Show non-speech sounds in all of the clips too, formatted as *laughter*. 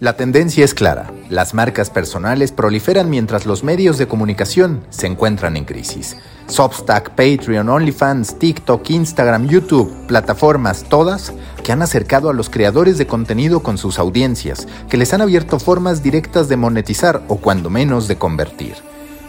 La tendencia es clara. Las marcas personales proliferan mientras los medios de comunicación se encuentran en crisis. Substack, Patreon, OnlyFans, TikTok, Instagram, YouTube, plataformas, todas que han acercado a los creadores de contenido con sus audiencias, que les han abierto formas directas de monetizar o cuando menos de convertir.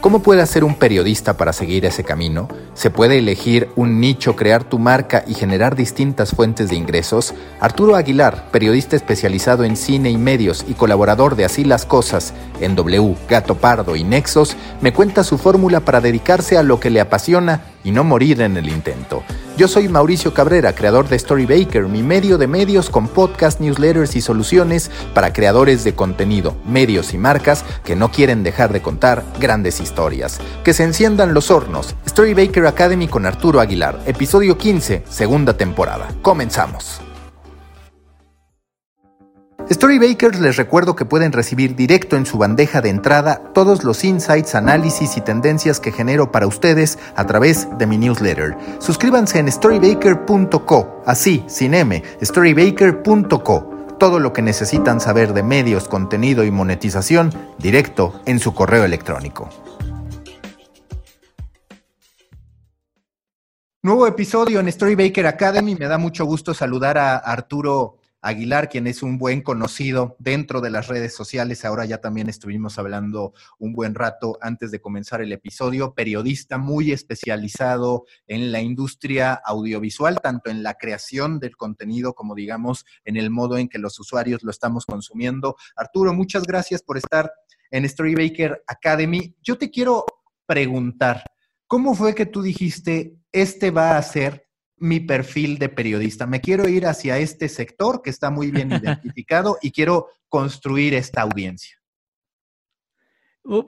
¿Cómo puede hacer un periodista para seguir ese camino? ¿Se puede elegir un nicho, crear tu marca y generar distintas fuentes de ingresos? Arturo Aguilar, periodista especializado en cine y medios y colaborador de Así las Cosas en W, Gato Pardo y Nexos, me cuenta su fórmula para dedicarse a lo que le apasiona y no morir en el intento. Yo soy Mauricio Cabrera, creador de Storybaker, mi medio de medios con podcast, newsletters y soluciones para creadores de contenido, medios y marcas que no quieren dejar de contar grandes historias. Que se enciendan los hornos. Storybaker Academy con Arturo Aguilar, episodio 15, segunda temporada. Comenzamos. Storybakers les recuerdo que pueden recibir directo en su bandeja de entrada todos los insights, análisis y tendencias que genero para ustedes a través de mi newsletter. Suscríbanse en storybaker.co, así, sin M, storybaker.co. Todo lo que necesitan saber de medios, contenido y monetización directo en su correo electrónico. Nuevo episodio en Storybaker Academy. Me da mucho gusto saludar a Arturo Aguilar, quien es un buen conocido dentro de las redes sociales. Ahora ya también estuvimos hablando un buen rato antes de comenzar el episodio. Periodista muy especializado en la industria audiovisual, tanto en la creación del contenido como, digamos, en el modo en que los usuarios lo estamos consumiendo. Arturo, muchas gracias por estar en Storybaker Academy. Yo te quiero preguntar, ¿cómo fue que tú dijiste, este va a ser mi perfil de periodista. Me quiero ir hacia este sector que está muy bien *laughs* identificado y quiero construir esta audiencia.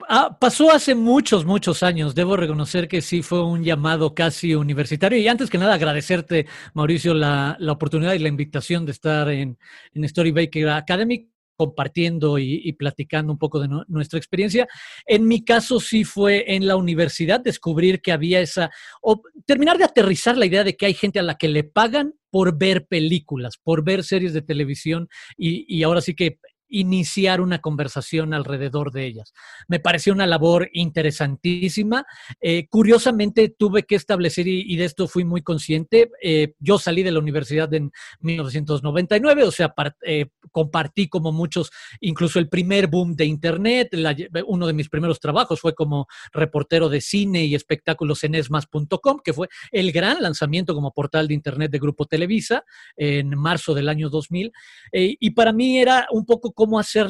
Ah, pasó hace muchos, muchos años. Debo reconocer que sí fue un llamado casi universitario. Y antes que nada, agradecerte, Mauricio, la, oportunidad y la invitación de estar en, en Storybaker Academy compartiendo y, platicando un poco de nuestra experiencia. En mi caso sí fue en la universidad descubrir que había esa, o terminar de aterrizar la idea de que hay gente a la que le pagan por ver películas, por ver series de televisión y, y ahora sí que iniciar una conversación alrededor de ellas. Me pareció una labor interesantísima. Eh, curiosamente, tuve que establecer, y, de esto fui muy consciente, eh, yo salí de la universidad en 1999, o sea, eh, compartí como muchos, incluso el primer boom de Internet, uno de mis primeros trabajos fue como reportero de cine y espectáculos en esmas.com, que fue el gran lanzamiento como portal de Internet de Grupo Televisa en marzo del año 2000. y para mí era un poco cómo hacer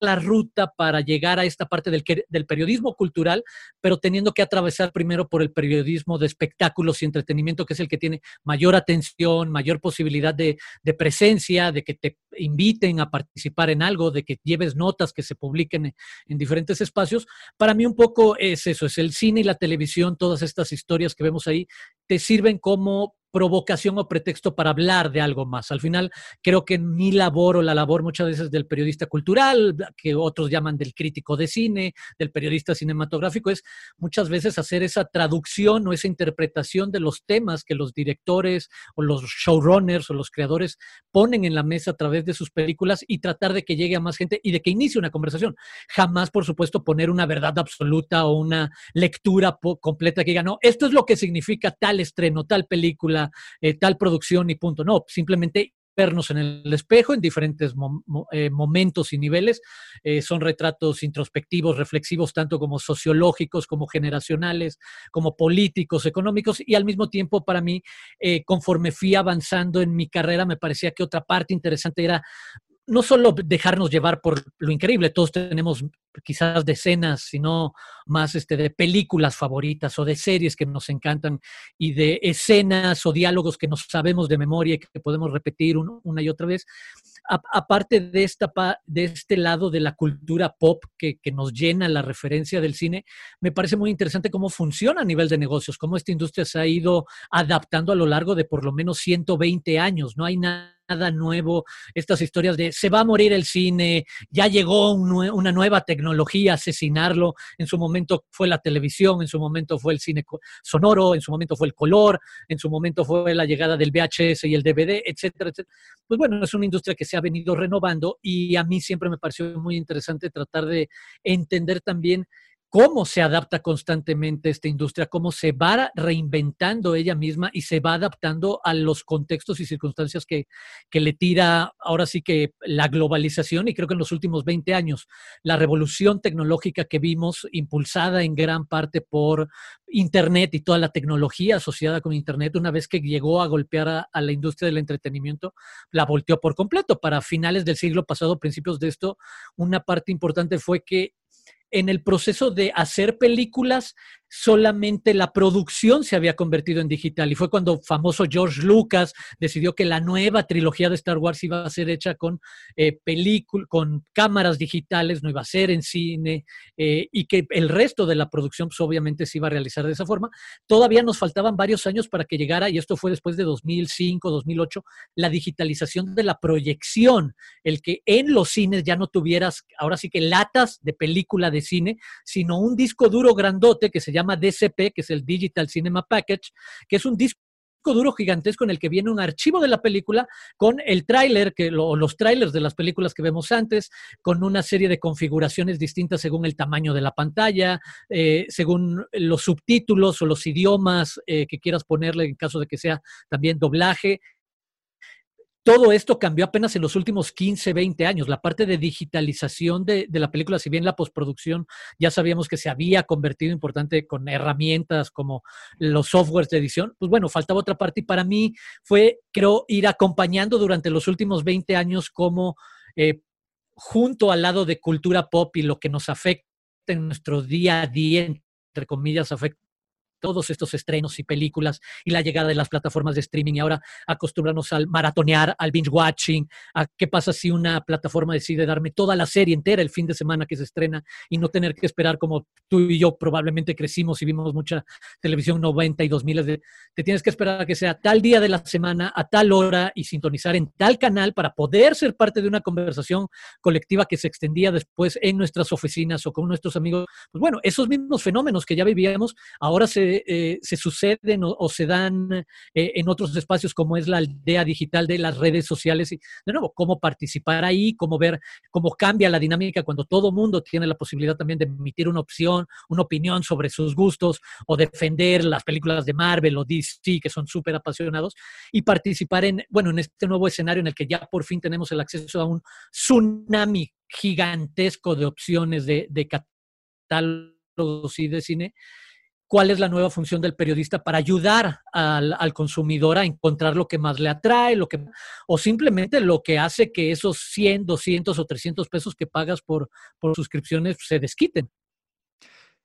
la ruta para llegar a esta parte del, del, periodismo cultural, pero teniendo que atravesar primero por el periodismo de espectáculos y entretenimiento, que es el que tiene mayor atención, mayor posibilidad de, presencia, de que te inviten a participar en algo, de que lleves notas que se publiquen en diferentes espacios. Para mí un poco es eso, es el cine y la televisión, todas estas historias que vemos ahí, te sirven como provocación o pretexto para hablar de algo más. Al final, creo que mi labor o la labor muchas veces del periodista cultural, que otros llaman del crítico de cine, del periodista cinematográfico, es muchas veces hacer esa traducción o esa interpretación de los temas que los directores o los showrunners o los creadores ponen en la mesa a través de sus películas y tratar de que llegue a más gente y de que inicie una conversación. Jamás, por supuesto, poner una verdad absoluta o una lectura completa que diga, no, esto es lo que significa tal estreno, tal película, eh, tal producción y punto. No, simplemente vernos en el espejo en diferentes eh, momentos y niveles. Eh, son retratos introspectivos, reflexivos, tanto como sociológicos, como generacionales, como políticos, económicos, y al mismo tiempo para mí, conforme fui avanzando en mi carrera, me parecía que otra parte interesante era no solo dejarnos llevar por lo increíble, todos tenemos quizás decenas, sino más este, de películas favoritas o de series que nos encantan y de escenas o diálogos que nos sabemos de memoria y que podemos repetir una y otra vez. Aparte de, esta, de este lado de la cultura pop que, nos llena la referencia del cine, me parece muy interesante cómo funciona a nivel de negocios, cómo esta industria se ha ido adaptando a lo largo de por lo menos 120 años. No hay nada nuevo, estas historias de se va a morir el cine, ya llegó una nueva tecnología asesinarlo, en su momento fue la televisión, en su momento fue el cine sonoro, en su momento fue el color, en su momento fue la llegada del VHS y el DVD, etcétera, etcétera. Pues bueno, es una industria que se ha venido renovando y a mí siempre me pareció muy interesante tratar de entender también cómo se adapta constantemente esta industria, cómo se va reinventando ella misma y se va adaptando a los contextos y circunstancias que, que, le tira ahora sí que la globalización y creo que en los últimos 20 años la revolución tecnológica que vimos impulsada en gran parte por Internet y toda la tecnología asociada con Internet, una vez que llegó a golpear a, a la industria del entretenimiento, la volteó por completo. Para finales del siglo pasado, principios de esto, una parte importante fue que en el proceso de hacer películas solamente la producción se había convertido en digital. Y fue cuando famoso George Lucas decidió que la nueva trilogía de Star Wars iba a ser hecha con eh, con cámaras digitales, no iba a ser en cine, eh, y que el resto de la producción pues, obviamente se iba a realizar de esa forma. Todavía nos faltaban varios años para que llegara, y esto fue después de 2005, 2008, la digitalización de la proyección, el que en los cines ya no tuvieras, ahora sí que latas de película de cine, sino un disco duro grandote que se llama DCP, que es el Digital Cinema Package, que es un disco duro gigantesco en el que viene un archivo de la película con el tráiler, que los trailers de las películas que vemos antes, con una serie de configuraciones distintas según el tamaño de la pantalla, eh, según los subtítulos o los idiomas eh, que quieras ponerle en caso de que sea también doblaje, todo esto cambió apenas en los últimos 15, 20 años. La parte de digitalización de, la película, si bien la postproducción ya sabíamos que se había convertido importante con herramientas como los softwares de edición, pues bueno, faltaba otra parte y para mí fue, creo, ir acompañando durante los últimos 20 años como eh, junto al lado de cultura pop y lo que nos afecta en nuestro día a día, entre comillas, afecta todos estos estrenos y películas y la llegada de las plataformas de streaming y ahora acostumbrarnos al maratonear, al binge watching, a qué pasa si una plataforma decide darme toda la serie entera el fin de semana que se estrena y no tener que esperar como tú y yo probablemente crecimos y vimos mucha televisión 90 y 2000 de te tienes que esperar a que sea tal día de la semana a tal hora y sintonizar en tal canal para poder ser parte de una conversación colectiva que se extendía después en nuestras oficinas o con nuestros amigos. Pues bueno, esos mismos fenómenos que ya vivíamos ahora se eh, se, suceden o, se dan eh, en otros espacios como es la aldea digital de las redes sociales. Y de nuevo, cómo participar ahí, cómo ver cómo cambia la dinámica cuando todo mundo tiene la posibilidad también de emitir una opción, una opinión sobre sus gustos o defender las películas de Marvel o DC que son súper apasionados y participar en, bueno, en este nuevo escenario en el que ya por fin tenemos el acceso a un tsunami gigantesco de opciones de, de catálogos y de cine cuál es la nueva función del periodista para ayudar al, consumidor a encontrar lo que más le atrae, lo que, o simplemente lo que hace que esos 100, 200 o 300 pesos que pagas por, por suscripciones se desquiten.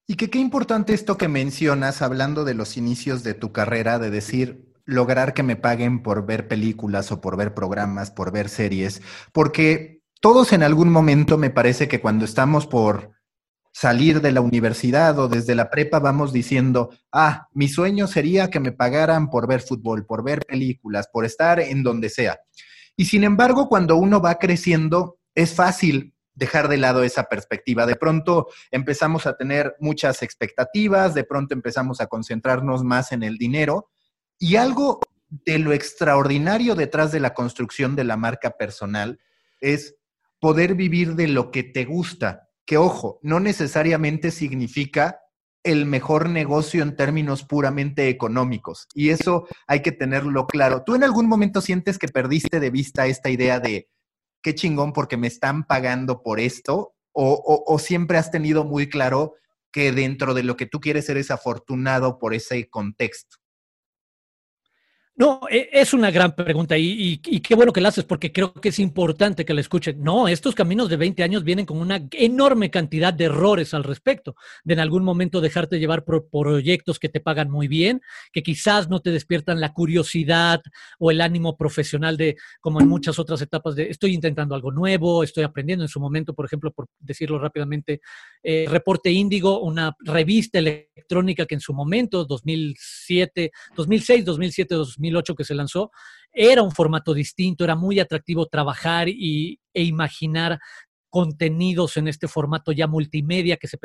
Y que qué importante esto que mencionas, hablando de los inicios de tu carrera, de decir, lograr que me paguen por ver películas o por ver programas, por ver series, porque todos en algún momento me parece que cuando estamos por salir de la universidad o desde la prepa vamos diciendo, ah, mi sueño sería que me pagaran por ver fútbol, por ver películas, por estar en donde sea. Y sin embargo, cuando uno va creciendo, es fácil dejar de lado esa perspectiva. De pronto empezamos a tener muchas expectativas, de pronto empezamos a concentrarnos más en el dinero y algo de lo extraordinario detrás de la construcción de la marca personal es poder vivir de lo que te gusta, que ojo, no necesariamente significa el mejor negocio en términos puramente económicos. Y eso hay que tenerlo claro. ¿Tú en algún momento sientes que perdiste de vista esta idea de qué chingón porque me están pagando por esto? ¿O, siempre has tenido muy claro que dentro de lo que tú quieres eres afortunado por ese contexto? No, e, es una gran pregunta y, qué bueno que la haces porque creo que es importante que la escuchen. No, estos caminos de 20 años vienen con una enorme cantidad de errores al respecto, de en algún momento dejarte llevar por proyectos que te pagan muy bien, que quizás no te despiertan la curiosidad o el ánimo profesional de, como en muchas otras etapas, de estoy intentando algo nuevo, estoy aprendiendo. En su momento, por ejemplo, por decirlo rápidamente, eh, Reporte Índigo, una revista electrónica que en su momento, 2007, 2006, 2007, 2008 que se lanzó, era un formato distinto, era muy atractivo trabajar y, e imaginar contenidos en este formato ya multimedia que se,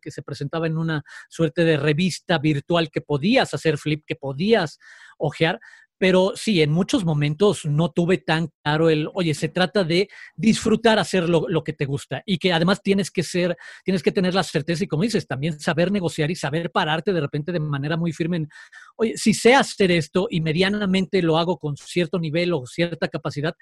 que se presentaba en una suerte de revista virtual que podías hacer flip, que podías ojear, pero sí, en muchos momentos no tuve tan claro el, oye, se trata de disfrutar hacer lo, que te gusta y que además tienes que ser, tienes que tener la certeza y como dices, también saber negociar y saber pararte de repente de manera muy firme oye, si sé hacer esto y medianamente lo hago con cierto nivel o cierta capacidad,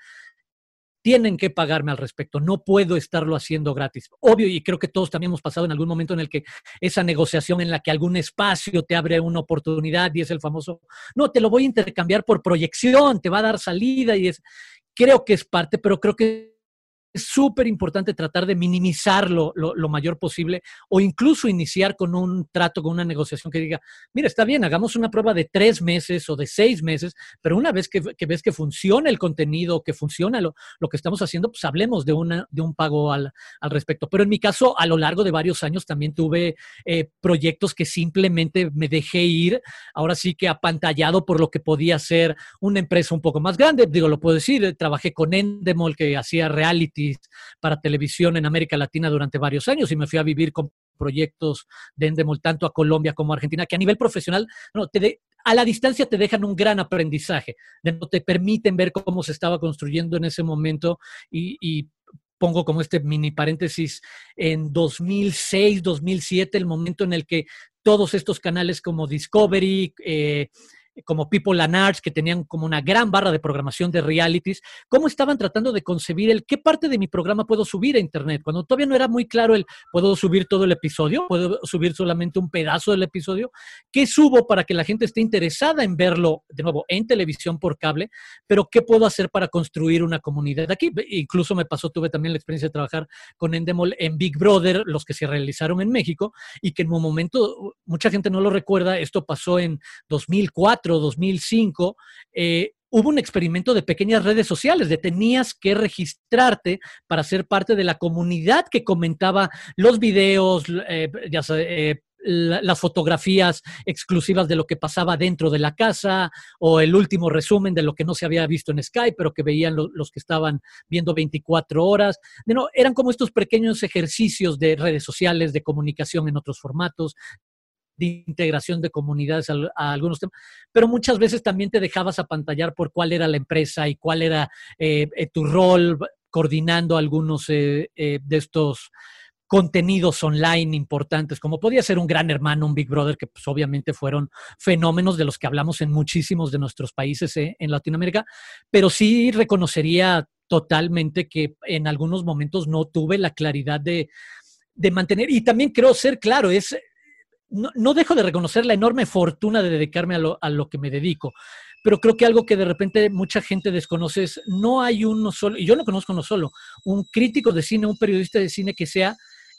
tienen que pagarme al respecto, no puedo estarlo haciendo gratis. Obvio, y creo que todos también hemos pasado en algún momento en el que esa negociación en la que algún espacio te abre una oportunidad y es el famoso, no, te lo voy a intercambiar por proyección, te va a dar salida y es, creo que es parte, pero creo que es súper importante tratar de minimizarlo lo, mayor posible o incluso iniciar con un trato, con una negociación que diga, mira, está bien, hagamos una prueba de tres meses o de seis meses, pero una vez que, ves que funciona el contenido, que funciona lo, lo, que estamos haciendo, pues hablemos de, una, de un pago al, al, respecto. Pero en mi caso, a lo largo de varios años también tuve eh, proyectos que simplemente me dejé ir, ahora sí que apantallado por lo que podía ser una empresa un poco más grande, digo, lo puedo decir, trabajé con Endemol que hacía reality para televisión en América Latina durante varios años y me fui a vivir con proyectos de Endemol tanto a Colombia como a Argentina, que a nivel profesional, a la distancia te dejan un gran aprendizaje, no te permiten ver cómo se estaba construyendo en ese momento y, pongo como este mini paréntesis, en 2006, 2007, el momento en el que todos estos canales como Discovery, eh, como People and Arts, que tenían como una gran barra de programación de realities, cómo estaban tratando de concebir el qué parte de mi programa puedo subir a Internet, cuando todavía no era muy claro el puedo subir todo el episodio, puedo subir solamente un pedazo del episodio, qué subo para que la gente esté interesada en verlo de nuevo en televisión por cable, pero qué puedo hacer para construir una comunidad aquí. Incluso me pasó, tuve también la experiencia de trabajar con Endemol en Big Brother, los que se realizaron en México, y que en un momento, mucha gente no lo recuerda, esto pasó en 2004, 2005, eh, hubo un experimento de pequeñas redes sociales, de tenías que registrarte para ser parte de la comunidad que comentaba los videos, eh, eh, las fotografías exclusivas de lo que pasaba dentro de la casa o el último resumen de lo que no se había visto en Skype, pero que veían los que estaban viendo 24 horas. No, eran como estos pequeños ejercicios de redes sociales, de comunicación en otros formatos, de integración de comunidades a, algunos temas, pero muchas veces también te dejabas apantallar por cuál era la empresa y cuál era eh, eh, tu rol coordinando algunos eh, de estos contenidos online importantes, como podía ser un gran hermano, un Big Brother, que pues, obviamente fueron fenómenos de los que hablamos en muchísimos de nuestros países en Latinoamérica, pero sí reconocería totalmente que en algunos momentos no tuve la claridad de, de mantener, y también creo ser claro, es no, dejo de reconocer la enorme fortuna de dedicarme a lo, a lo que me dedico, pero creo que algo que de repente mucha gente desconoce es, no hay uno solo, y yo no conozco uno solo, un crítico de cine, un periodista de cine que sea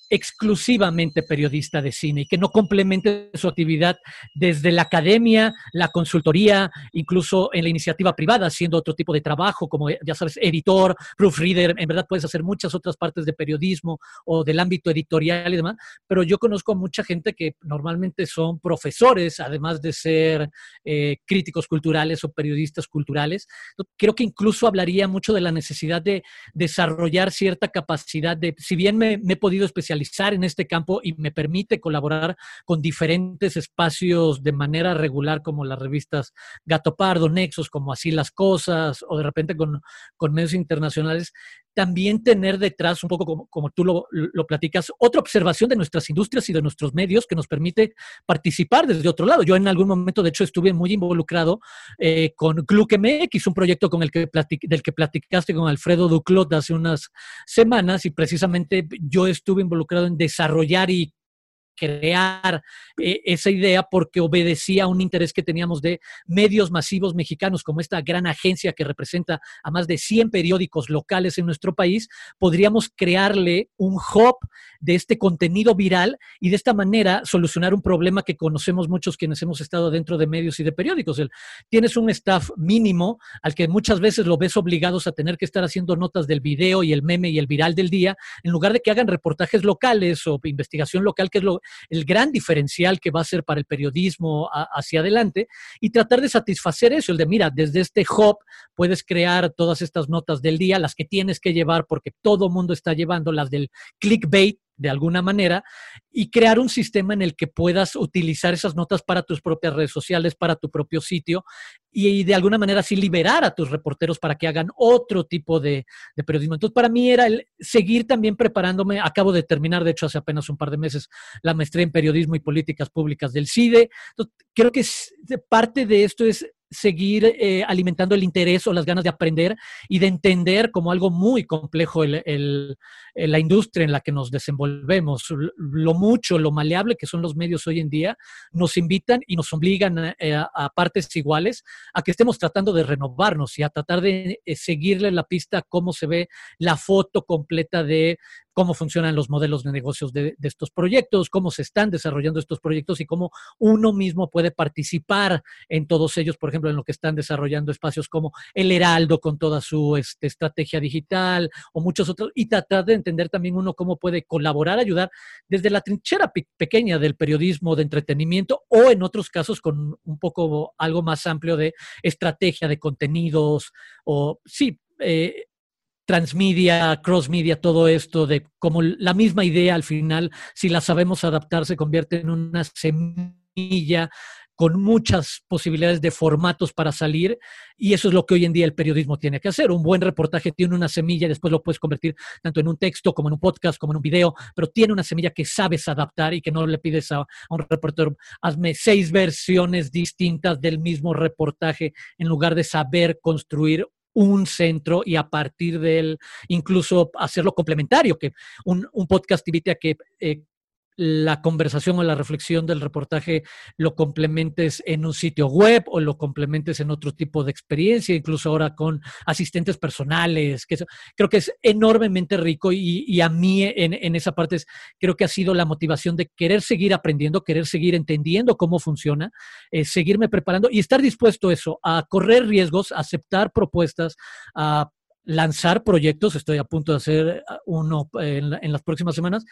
exclusivamente periodista de cine y que no complemente su actividad desde la academia, la consultoría, incluso en la iniciativa privada, haciendo otro tipo de trabajo, como ya sabes, editor, proofreader, en verdad puedes hacer muchas otras partes de periodismo o del ámbito editorial y demás, pero yo conozco a mucha gente que normalmente son profesores, además de ser eh, críticos culturales o periodistas culturales. Creo que incluso hablaría mucho de la necesidad de desarrollar cierta capacidad de, si bien me, me he podido especializar, en este campo y me permite colaborar con diferentes espacios de manera regular, como las revistas Gato Pardo, Nexos, como Así las Cosas, o de repente con, con medios internacionales, también tener detrás, un poco como, como tú lo, lo, platicas, otra observación de nuestras industrias y de nuestros medios que nos permite participar desde otro lado. Yo en algún momento, de hecho, estuve muy involucrado eh, con GluckMX, un proyecto con el que del que platicaste con Alfredo Duclot hace unas semanas y precisamente yo estuve involucrado en desarrollar y crear eh, esa idea porque obedecía a un interés que teníamos de medios masivos mexicanos, como esta gran agencia que representa a más de 100 periódicos locales en nuestro país, podríamos crearle un hub de este contenido viral y de esta manera solucionar un problema que conocemos muchos quienes hemos estado dentro de medios y de periódicos. El, tienes un staff mínimo al que muchas veces lo ves obligados a tener que estar haciendo notas del video y el meme y el viral del día, en lugar de que hagan reportajes locales o investigación local, que es lo, el gran diferencial que va a ser para el periodismo hacia adelante, y tratar de satisfacer eso, el de, mira, desde este hub puedes crear todas estas notas del día, las que tienes que llevar porque todo mundo está llevando, las del clickbait, de alguna manera y crear un sistema en el que puedas utilizar esas notas para tus propias redes sociales, para tu propio sitio y, de alguna manera así liberar a tus reporteros para que hagan otro tipo de, periodismo. Entonces, para mí era el seguir también preparándome. Acabo de terminar, de hecho, hace apenas un par de meses, la maestría en periodismo y políticas públicas del CIDE. Entonces, creo que parte de esto es seguir eh, alimentando el interés o las ganas de aprender y de entender como algo muy complejo el, la industria en la que nos desenvolvemos. Lo mucho, lo maleable que son los medios hoy en día, nos invitan y nos obligan eh, a, partes iguales a que estemos tratando de renovarnos y a tratar de eh, seguirle la pista cómo se ve la foto completa de cómo funcionan los modelos de negocios de, estos proyectos, cómo se están desarrollando estos proyectos y cómo uno mismo puede participar en todos ellos, por ejemplo, en lo que están desarrollando espacios como el Heraldo con toda su este, estrategia digital o muchos otros, y tratar de entender también uno cómo puede colaborar, ayudar desde la trinchera pequeña del periodismo de entretenimiento o en otros casos con un poco algo más amplio de estrategia de contenidos o sí. Eh, transmedia, crossmedia, todo esto de cómo la misma idea al final, si la sabemos adaptar, se convierte en una semilla con muchas posibilidades de formatos para salir y eso es lo que hoy en día el periodismo tiene que hacer. Un buen reportaje tiene una semilla después lo puedes convertir tanto en un texto como en un podcast, como en un video, pero tiene una semilla que sabes adaptar y que no le pides a, un reportero, hazme seis versiones distintas del mismo reportaje en lugar de saber construir un centro y a partir de él incluso hacerlo complementario, que un, un podcast invite a que eh, la conversación o la reflexión del reportaje lo complementes en un sitio web o lo complementes en otro tipo de experiencia, incluso ahora con asistentes personales, que creo que es enormemente rico y, a mí en, esa parte creo que ha sido la motivación de querer seguir aprendiendo, querer seguir entendiendo cómo funciona, eh, seguirme preparando y estar dispuesto a eso, a correr riesgos, a aceptar propuestas, a lanzar proyectos, estoy a punto de hacer uno en las próximas semanas,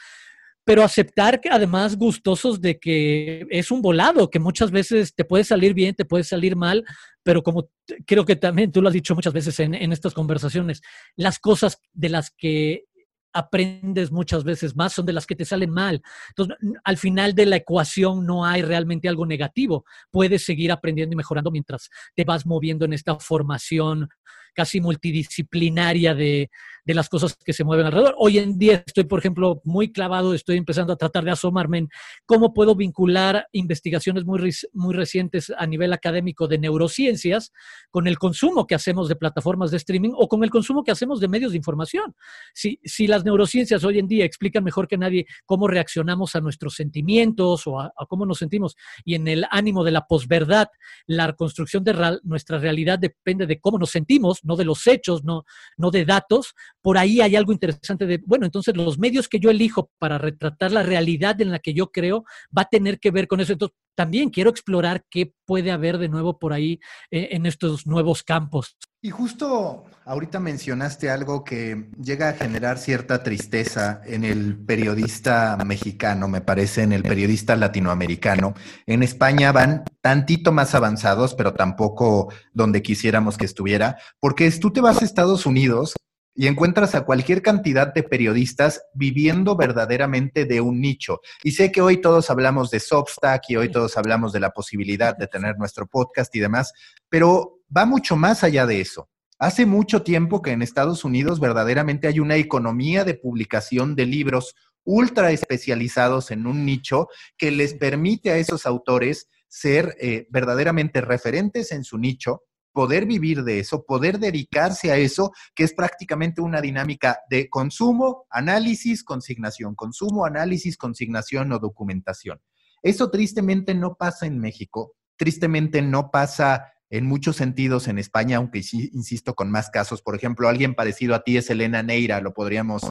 pero aceptar que además gustosos de que es un volado, que muchas veces te puede salir bien, te puede salir mal, pero como creo que también tú lo has dicho muchas veces en, en estas conversaciones, las cosas de las que aprendes muchas veces más son de las que te salen mal. Entonces, al final de la ecuación no hay realmente algo negativo. Puedes seguir aprendiendo y mejorando mientras te vas moviendo en esta formación casi multidisciplinaria de, de las cosas que se mueven alrededor. Hoy en día estoy, por ejemplo, muy clavado, estoy empezando a tratar de asomarme en cómo puedo vincular investigaciones muy, muy recientes a nivel académico de neurociencias con el consumo que hacemos de plataformas de streaming o con el consumo que hacemos de medios de información. Si, si las neurociencias hoy en día explican mejor que nadie cómo reaccionamos a nuestros sentimientos o a, cómo nos sentimos y en el ánimo de la posverdad, la construcción de nuestra realidad depende de cómo nos sentimos, no de los hechos, no, no de datos, por ahí hay algo interesante de, bueno, entonces los medios que yo elijo para retratar la realidad en la que yo creo va a tener que ver con eso. Entonces, también quiero explorar qué puede haber de nuevo por ahí eh, en estos nuevos campos. Y justo ahorita mencionaste algo que llega a generar cierta tristeza en el periodista mexicano, me parece, en el periodista latinoamericano. En España van tantito más avanzados, pero tampoco donde quisiéramos que estuviera, porque tú te vas a Estados Unidos y encuentras a cualquier cantidad de periodistas viviendo verdaderamente de un nicho. Y sé que hoy todos hablamos de Substack y hoy todos hablamos de la posibilidad de tener nuestro podcast y demás, pero va mucho más allá de eso. Hace mucho tiempo que en Estados Unidos verdaderamente hay una economía de publicación de libros ultra especializados en un nicho que les permite a esos autores ser eh, verdaderamente referentes en su nicho poder vivir de eso, poder dedicarse a eso, que es prácticamente una dinámica de consumo, análisis, consignación, consumo, análisis, consignación o documentación. Eso tristemente no pasa en México, tristemente no pasa en muchos sentidos en España, aunque sí, insisto, con más casos. Por ejemplo, alguien parecido a ti es Elena Neira, lo podríamos,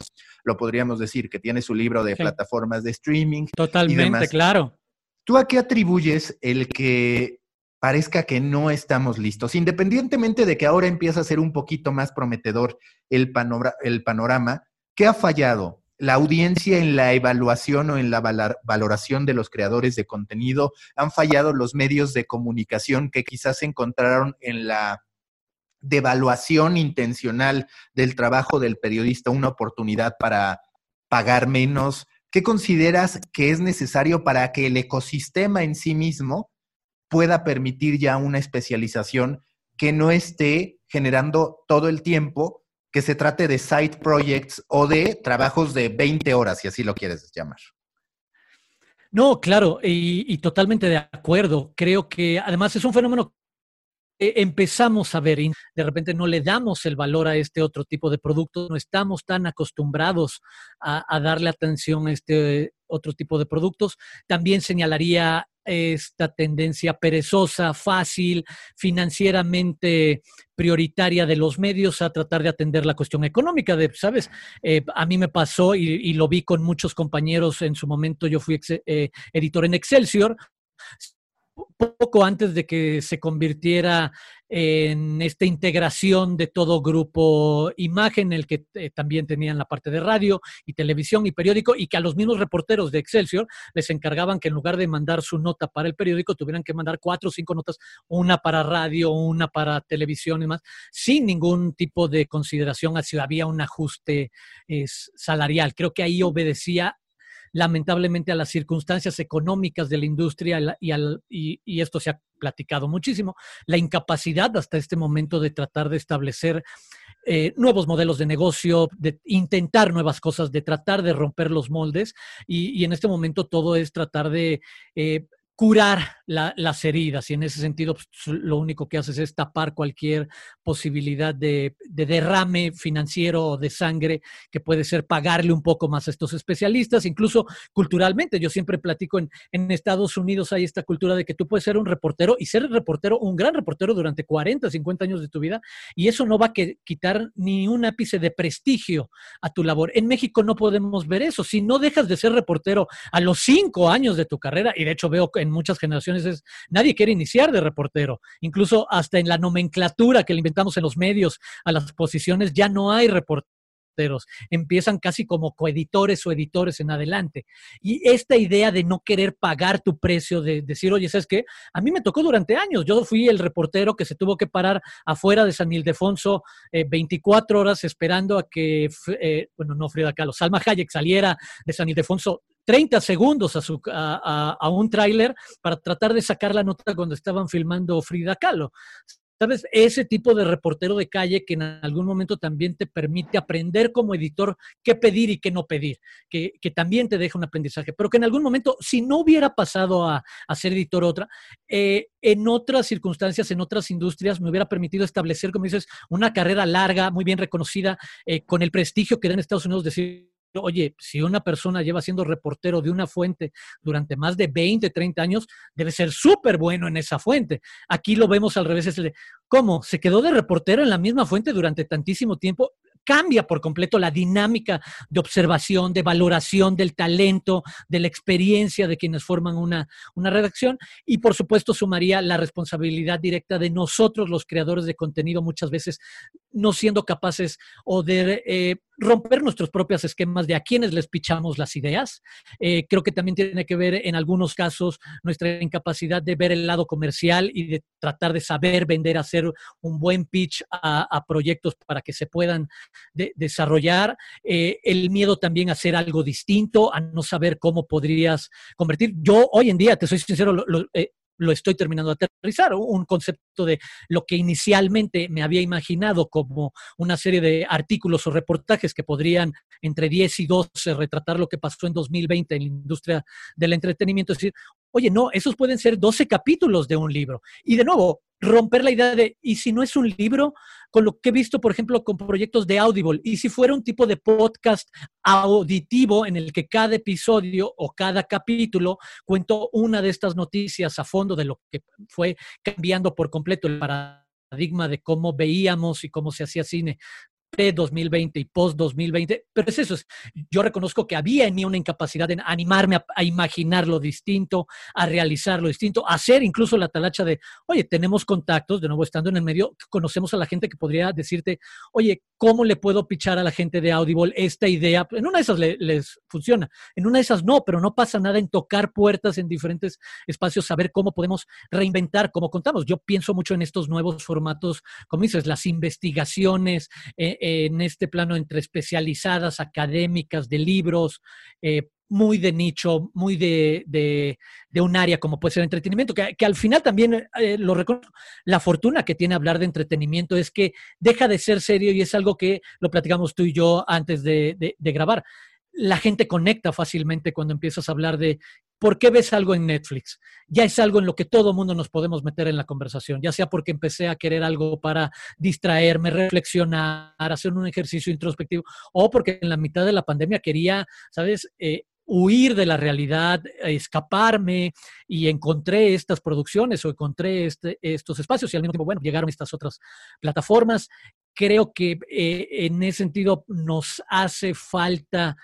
lo podríamos decir, que tiene su libro de plataformas de streaming. Totalmente, claro. ¿Tú a qué atribuyes el que parezca que no estamos listos? Independientemente de que ahora empieza a ser un poquito más prometedor el, panorama, ¿qué ha fallado? la audiencia en la evaluación o en la valoración de los creadores de contenido, han fallado los medios de comunicación que quizás se encontraron en la devaluación intencional del trabajo del periodista una oportunidad para pagar menos. ¿Qué consideras que es necesario para que el ecosistema en sí mismo pueda permitir ya una especialización que no esté generando todo el tiempo que se trate de side projects o de trabajos de 20 horas, si así lo quieres llamar. No, claro, y, totalmente de acuerdo. Creo que además es un fenómeno empezamos a ver y de repente no le damos el valor a este otro tipo de producto, no estamos tan acostumbrados a darle atención a este otro tipo de productos. También señalaría esta tendencia perezosa, fácil, financieramente prioritaria de los medios a tratar de atender la cuestión económica. De, ¿Sabes? Eh, a mí me pasó y, lo vi con muchos compañeros en su momento. Yo fui eh, editor en Excelsior poco antes de que se convirtiera en esta integración de todo grupo imagen, el que eh, también tenían la parte de radio y televisión y periódico, y que a los mismos reporteros de Excelsior les encargaban que en lugar de mandar su nota para el periódico, tuvieran que mandar cuatro o cinco notas, una para radio, una para televisión y más, sin ningún tipo de consideración a si había un ajuste salarial. Creo que ahí obedecía lamentablemente a las circunstancias económicas de la industria y, y, esto se ha platicado muchísimo, la incapacidad hasta este momento de tratar de establecer eh, nuevos modelos de negocio, de intentar nuevas cosas, de tratar de romper los moldes y, en este momento todo es tratar de... Eh, curar las heridas y en ese sentido pues, lo único que haces es tapar cualquier posibilidad de, derrame financiero o de sangre que puede ser pagarle un poco más a estos especialistas, incluso culturalmente. Yo siempre platico en, en Estados Unidos hay esta cultura de que tú puedes ser un reportero y ser reportero, un gran reportero durante 40, 50 años de tu vida y eso no va a quitar ni un ápice de prestigio a tu labor. En México no podemos ver eso. Si no dejas de ser reportero a los cinco años de tu carrera, y de hecho veo que en muchas generaciones es, nadie quiere iniciar de reportero. Incluso hasta en la nomenclatura que le inventamos en los medios a las posiciones ya no hay reporteros empiezan casi como coeditores o editores en adelante. Y esta idea de no querer pagar tu precio, de decir, oye, ¿sabes qué? A mí me tocó durante años. Yo fui el reportero que se tuvo que parar afuera de San Ildefonso 24 eh, horas esperando a que, eh, bueno, no Frida Kahlo, Salma Hayek saliera de San Ildefonso 30 segundos a, un tráiler para tratar de sacar la nota cuando estaban filmando Frida Kahlo. ¿Sabes? Ese tipo de reportero de calle que en algún momento también te permite aprender como editor qué pedir y qué no pedir, que, también te deja un aprendizaje, pero que en algún momento, si no hubiera pasado a, ser editor otra, eh, en otras circunstancias, en otras industrias, me hubiera permitido establecer, como dices, una carrera larga, muy bien reconocida, eh, con el prestigio que da en Estados Unidos decir oye, si una persona lleva siendo reportero de una fuente durante más de 20, 30 años, debe ser súper bueno en esa fuente. Aquí lo vemos al revés. Es de, ¿Cómo? ¿Se quedó de reportero en la misma fuente durante tantísimo tiempo? cambia por completo la dinámica de observación, de valoración del talento, de la experiencia de quienes forman una, una redacción y por supuesto sumaría la responsabilidad directa de nosotros los creadores de contenido muchas veces no siendo capaces o de eh, romper nuestros propios esquemas de a quienes les pichamos las ideas. Eh, creo que también tiene que ver en algunos casos nuestra incapacidad de ver el lado comercial y de tratar de saber vender, hacer un buen pitch a, proyectos para que se puedan desarrollar. Eh, el miedo también a hacer algo distinto, a no saber cómo podrías convertir. Yo hoy en día, te soy sincero, lo, lo estoy terminando de aterrizar, un concepto de lo que inicialmente me había imaginado como una serie de artículos o reportajes que podrían entre 10 y 12 retratar lo que pasó en 2020 en la industria del entretenimiento, es decir, oye, no, esos pueden ser 12 capítulos de un libro. Y de nuevo, romper la idea de, ¿y si no es un libro? Con lo que he visto, por ejemplo, con proyectos de Audible, y si fuera un tipo de podcast auditivo en el que cada episodio o cada capítulo cuento una de estas noticias a fondo de lo que fue cambiando por completo el paradigma de cómo veíamos y cómo se hacía cine pre-2020 y post-2020, pero es eso, yo reconozco que había en mí una incapacidad de animarme a, imaginar lo distinto, a realizar lo distinto, a hacer incluso la talacha de, oye, tenemos contactos, de nuevo estando en el medio, conocemos a la gente que podría decirte, oye, ¿cómo le puedo pichar a la gente de Audible esta idea? En una de esas les funciona, en una de esas no, pero no pasa nada en tocar puertas en diferentes espacios, saber cómo podemos reinventar, como contamos. Yo pienso mucho en estos nuevos formatos, como dices, las investigaciones, eh, en este plano entre especializadas, académicas, de libros, eh, muy de nicho, muy de, de, un área como puede ser entretenimiento, que, que al final también eh, lo reconozco. La fortuna que tiene hablar de entretenimiento es que deja de ser serio y es algo que lo platicamos tú y yo antes de, de grabar la gente conecta fácilmente cuando empiezas a hablar de ¿Por qué ves algo en Netflix? Ya es algo en lo que todo mundo nos podemos meter en la conversación, ya sea porque empecé a querer algo para distraerme, reflexionar, hacer un ejercicio introspectivo, o porque en la mitad de la pandemia quería, ¿sabes? Eh, huir de la realidad, escaparme y encontré estas producciones o encontré este, estos espacios y al mismo tiempo, bueno, llegaron estas otras plataformas. Creo que eh, en ese sentido nos hace falta,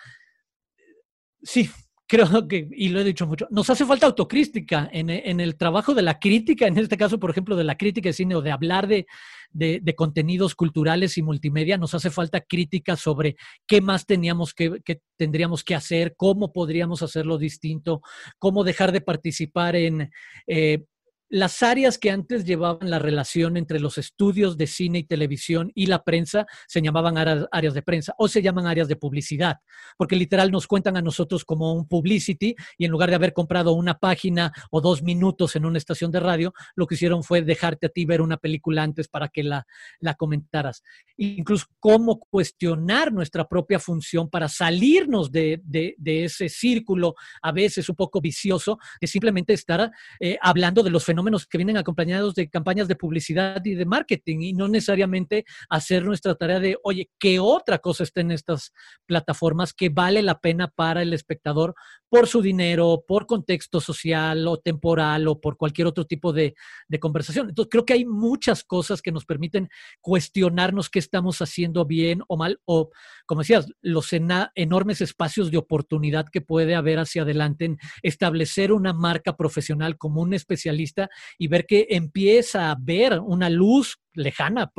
sí, creo que, y lo he dicho mucho, nos hace falta autocrítica en, en, el trabajo de la crítica, en este caso, por ejemplo, de la crítica de cine o de hablar de, de, contenidos culturales y multimedia, nos hace falta crítica sobre qué más teníamos que, que, tendríamos que hacer, cómo podríamos hacerlo distinto, cómo dejar de participar en... Eh, las áreas que antes llevaban la relación entre los estudios de cine y televisión y la prensa se llamaban áreas de prensa o se llaman áreas de publicidad, porque literal nos cuentan a nosotros como un publicity y en lugar de haber comprado una página o dos minutos en una estación de radio, lo que hicieron fue dejarte a ti ver una película antes para que la, la comentaras. Incluso cómo cuestionar nuestra propia función para salirnos de, de, ese círculo a veces un poco vicioso de simplemente estar eh, hablando de los fenómenos fenómenos que vienen acompañados de campañas de publicidad y de marketing y no necesariamente hacer nuestra tarea de, oye, ¿qué otra cosa está en estas plataformas que vale la pena para el espectador por su dinero, por contexto social o temporal o por cualquier otro tipo de, de conversación? Entonces, creo que hay muchas cosas que nos permiten cuestionarnos qué estamos haciendo bien o mal o, como decías, los enormes espacios de oportunidad que puede haber hacia adelante en establecer una marca profesional como un especialista y ver que empieza a ver una luz lejana,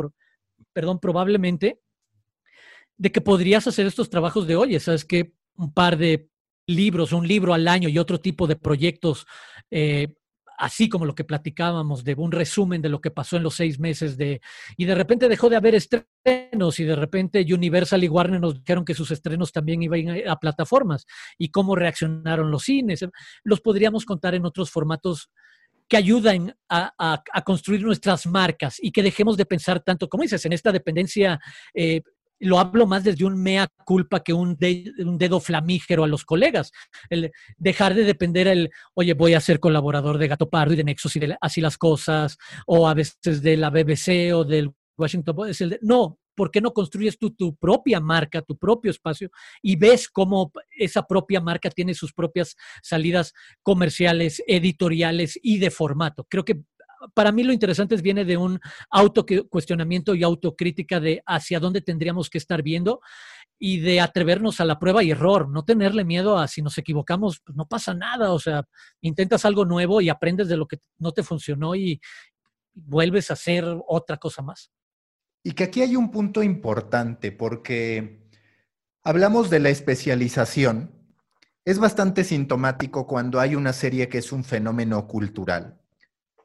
perdón, probablemente, de que podrías hacer estos trabajos de, oye, sabes que un par de libros, un libro al año y otro tipo de proyectos, eh, así como lo que platicábamos de un resumen de lo que pasó en los seis meses de, y de repente dejó de haber estrenos y de repente Universal y Warner nos dijeron que sus estrenos también iban a, a plataformas y cómo reaccionaron los cines. Los podríamos contar en otros formatos que ayuden a, construir nuestras marcas y que dejemos de pensar tanto, como dices, en esta dependencia. Eh, lo hablo más desde un mea culpa que un, un, dedo flamígero a los colegas. El dejar de depender el, oye, voy a ser colaborador de Gato Pardo y de Nexos y de así las cosas, o a veces de la BBC o del Washington Post. El no, ¿por qué no construyes tú tu propia marca, tu propio espacio y ves cómo esa propia marca tiene sus propias salidas comerciales, editoriales y de formato? Creo que para mí lo interesante es viene de un autocuestionamiento y autocrítica de hacia dónde tendríamos que estar viendo y de atrevernos a la prueba y error, no tenerle miedo a si nos equivocamos, pues no pasa nada, o sea, intentas algo nuevo y aprendes de lo que no te funcionó y vuelves a hacer otra cosa más. Y que aquí hay un punto importante porque hablamos de la especialización. Es bastante sintomático cuando hay una serie que es un fenómeno cultural.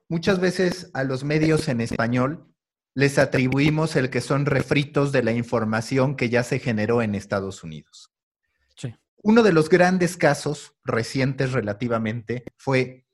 Muchas veces a los medios en español les atribuimos el que son refritos de la información que ya se generó en Estados Unidos. Sí. Uno de los grandes casos recientes relativamente fue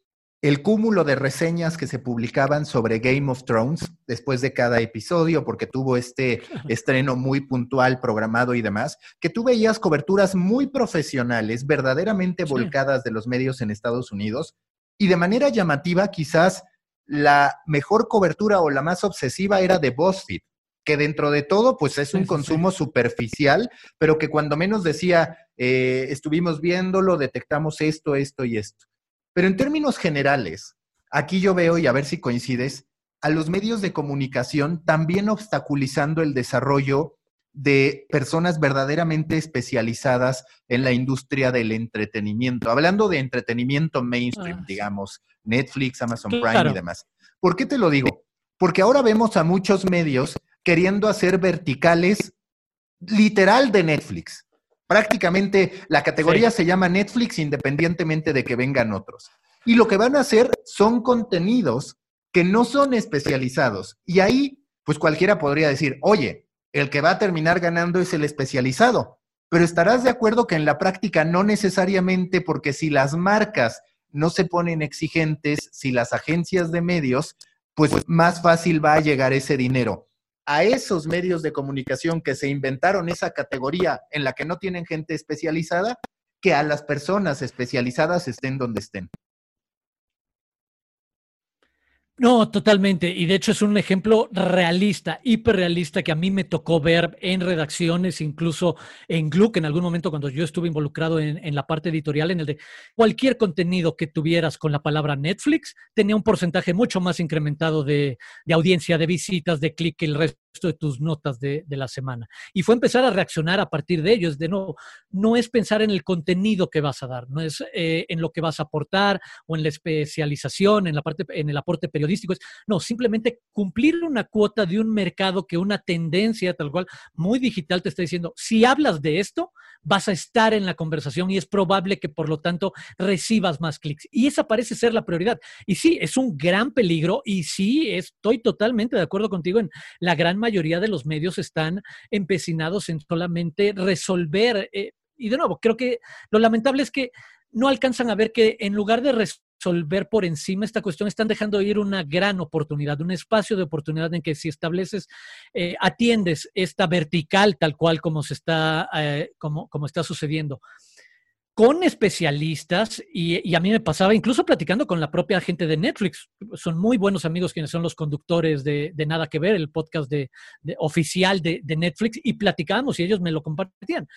el cúmulo de reseñas que se publicaban sobre Game of Thrones después de cada episodio, porque tuvo este *laughs* estreno muy puntual, programado y demás, que tú veías coberturas muy profesionales, verdaderamente volcadas de los medios en Estados Unidos, y de manera llamativa quizás la mejor cobertura o la más obsesiva era de BuzzFeed, que dentro de todo pues es un consumo superficial, pero que cuando menos decía, eh, estuvimos viéndolo, detectamos esto, esto y esto. Pero en términos generales, aquí yo veo, y a ver si coincides, a los medios de comunicación también obstaculizando el desarrollo de personas verdaderamente especializadas en la industria del entretenimiento. Hablando de entretenimiento mainstream, ah, digamos, Netflix, Amazon Prime y demás. ¿Por qué te lo digo? Porque ahora vemos a muchos medios queriendo hacer verticales literal de Netflix. Prácticamente la categoría se llama Netflix independientemente de que vengan otros. Y lo que van a hacer son contenidos que no son especializados. Y ahí, pues cualquiera podría decir, oye, el que va a terminar ganando es el especializado. Pero estarás de acuerdo que en la práctica no necesariamente porque si las marcas no se ponen exigentes, si las agencias de medios, pues más fácil va a llegar ese dinero. A esos medios de comunicación que se inventaron esa categoría en la que no tienen gente especializada, que a las personas especializadas estén donde estén. No, totalmente. Y de hecho es un ejemplo realista, hiperrealista que a mí me tocó ver en redacciones, incluso en Gluck en algún momento cuando yo estuve involucrado en, la parte editorial, en el de cualquier contenido que tuvieras con la palabra Netflix tenía un porcentaje mucho más incrementado de, de audiencia, de visitas, de clic que el resto de tus notas de, la semana. Y fue empezar a reaccionar a partir de ello. Es de no, no es pensar en el contenido que vas a dar, no es eh, en lo que vas a aportar o en la especialización, en la parte, en el aporte periodístico. Es, no, simplemente cumplir una cuota de un mercado que una tendencia tal cual muy digital te está diciendo, si hablas de esto, vas a estar en la conversación y es probable que por lo tanto recibas más clics. Y esa parece ser la prioridad. Y sí, es un gran peligro y sí, estoy totalmente de acuerdo contigo en la gran mayoría de los medios están empecinados en solamente resolver. Eh, y de nuevo, creo que lo lamentable es que no alcanzan a ver que en lugar de resolver por encima esta cuestión, están dejando ir una gran oportunidad, un espacio de oportunidad en que si estableces, eh, atiendes esta vertical tal cual como se está, eh, como, como está sucediendo con especialistas y, a mí me pasaba incluso platicando con la propia gente de Netflix. Son muy buenos amigos quienes son los conductores de, Nada que Ver, el podcast de, oficial de, de, Netflix, y platicábamos y ellos me lo compartían